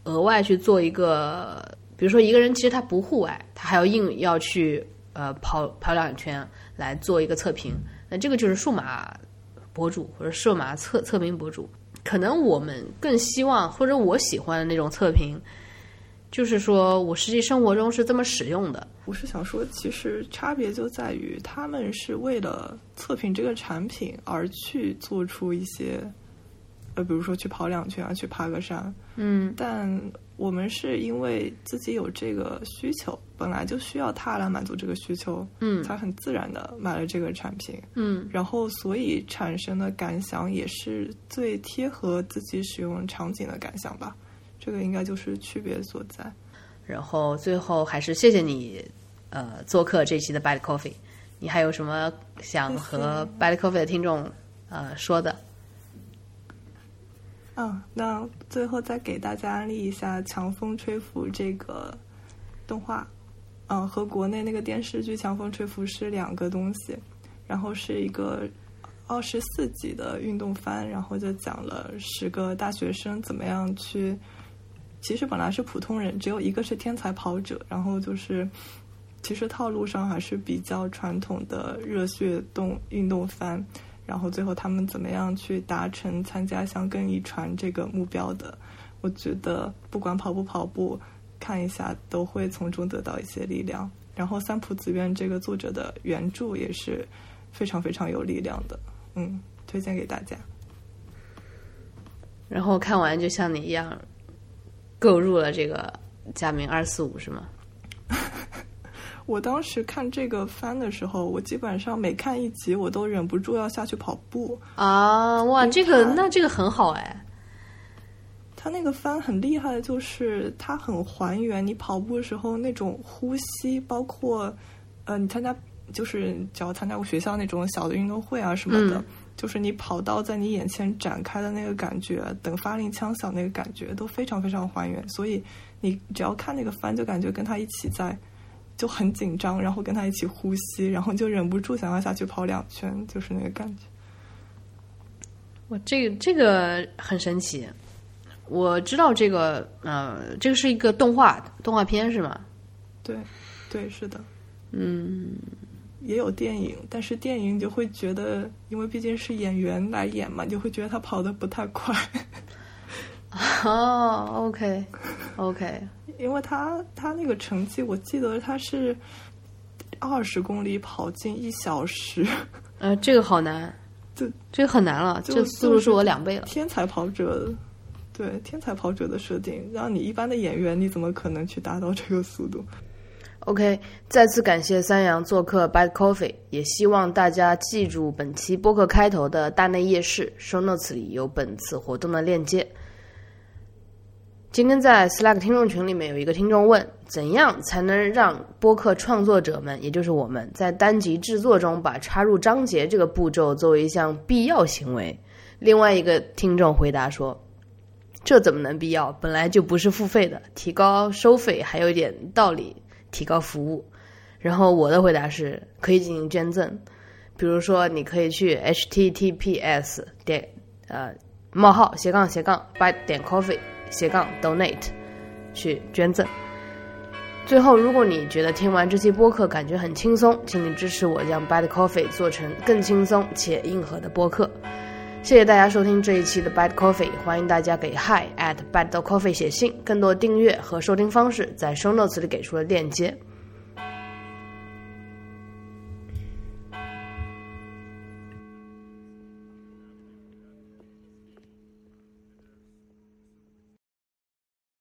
额外去做一个，比如说一个人其实他不户外，他还要硬要去呃跑跑两圈来做一个测评，那这个就是数码博主或者数码测测评博主，可能我们更希望或者我喜欢的那种测评。就是说，我实际生活中是这么使用的。我是想说，其实差别就在于，他们是为了测评这个产品而去做出一些，呃，比如说去跑两圈啊，去爬个山。嗯。但我们是因为自己有这个需求，本来就需要它来满足这个需求，嗯，才很自然的买了这个产品。嗯。然后，所以产生的感想也是最贴合自己使用场景的感想吧。这个应该就是区别所在。然后最后还是谢谢你，呃，做客这期的 Bad Coffee。你还有什么想和 Bad Coffee 的听众呃说的？嗯，那最后再给大家安利一下《强风吹拂》这个动画。嗯，和国内那个电视剧《强风吹拂》是两个东西。然后是一个二十四集的运动番，然后就讲了十个大学生怎么样去。其实本来是普通人，只有一个是天才跑者，然后就是，其实套路上还是比较传统的热血动运动番，然后最后他们怎么样去达成参加香根一传这个目标的？我觉得不管跑不跑步，看一下都会从中得到一些力量。然后三浦子苑这个作者的原著也是非常非常有力量的，嗯，推荐给大家。然后看完就像你一样。购入了这个佳明二四五是吗？我当时看这个番的时候，我基本上每看一集，我都忍不住要下去跑步啊！哇，这个那这个很好哎。他那个番很厉害的就是，他很还原你跑步的时候那种呼吸，包括呃，你参加就是只要参加过学校那种小的运动会啊什么的。就是你跑道在你眼前展开的那个感觉，等发令枪响那个感觉都非常非常还原，所以你只要看那个帆，就感觉跟他一起在，就很紧张，然后跟他一起呼吸，然后就忍不住想要下去跑两圈，就是那个感觉。我这个这个很神奇，我知道这个呃，这个是一个动画动画片是吗？对，对，是的，嗯。也有电影，但是电影就会觉得，因为毕竟是演员来演嘛，就会觉得他跑的不太快。哦，OK，OK，因为他他那个成绩，我记得他是二十公里跑进一小时。呃，这个好难，这这个很难了，这速度是我两倍了。天才跑者，对天才跑者的设定，让你一般的演员，你怎么可能去达到这个速度？OK，再次感谢三阳做客 Bad Coffee，也希望大家记住本期播客开头的大内夜市，show notes 里有本次活动的链接。今天在 Slack 听众群里面有一个听众问，怎样才能让播客创作者们，也就是我们在单集制作中把插入章节这个步骤作为一项必要行为？另外一个听众回答说，这怎么能必要？本来就不是付费的，提高收费还有一点道理。提高服务，然后我的回答是可以进行捐赠，比如说你可以去 https 点呃冒号斜杠斜杠 by 点 coffee 斜杠 donate 去捐赠。最后，如果你觉得听完这期播客感觉很轻松，请你支持我将 Bad Coffee 做成更轻松且硬核的播客。谢谢大家收听这一期的 Bad Coffee，欢迎大家给 Hi at Bad Coffee 写信。更多订阅和收听方式在 Show Notes 里给出了链接。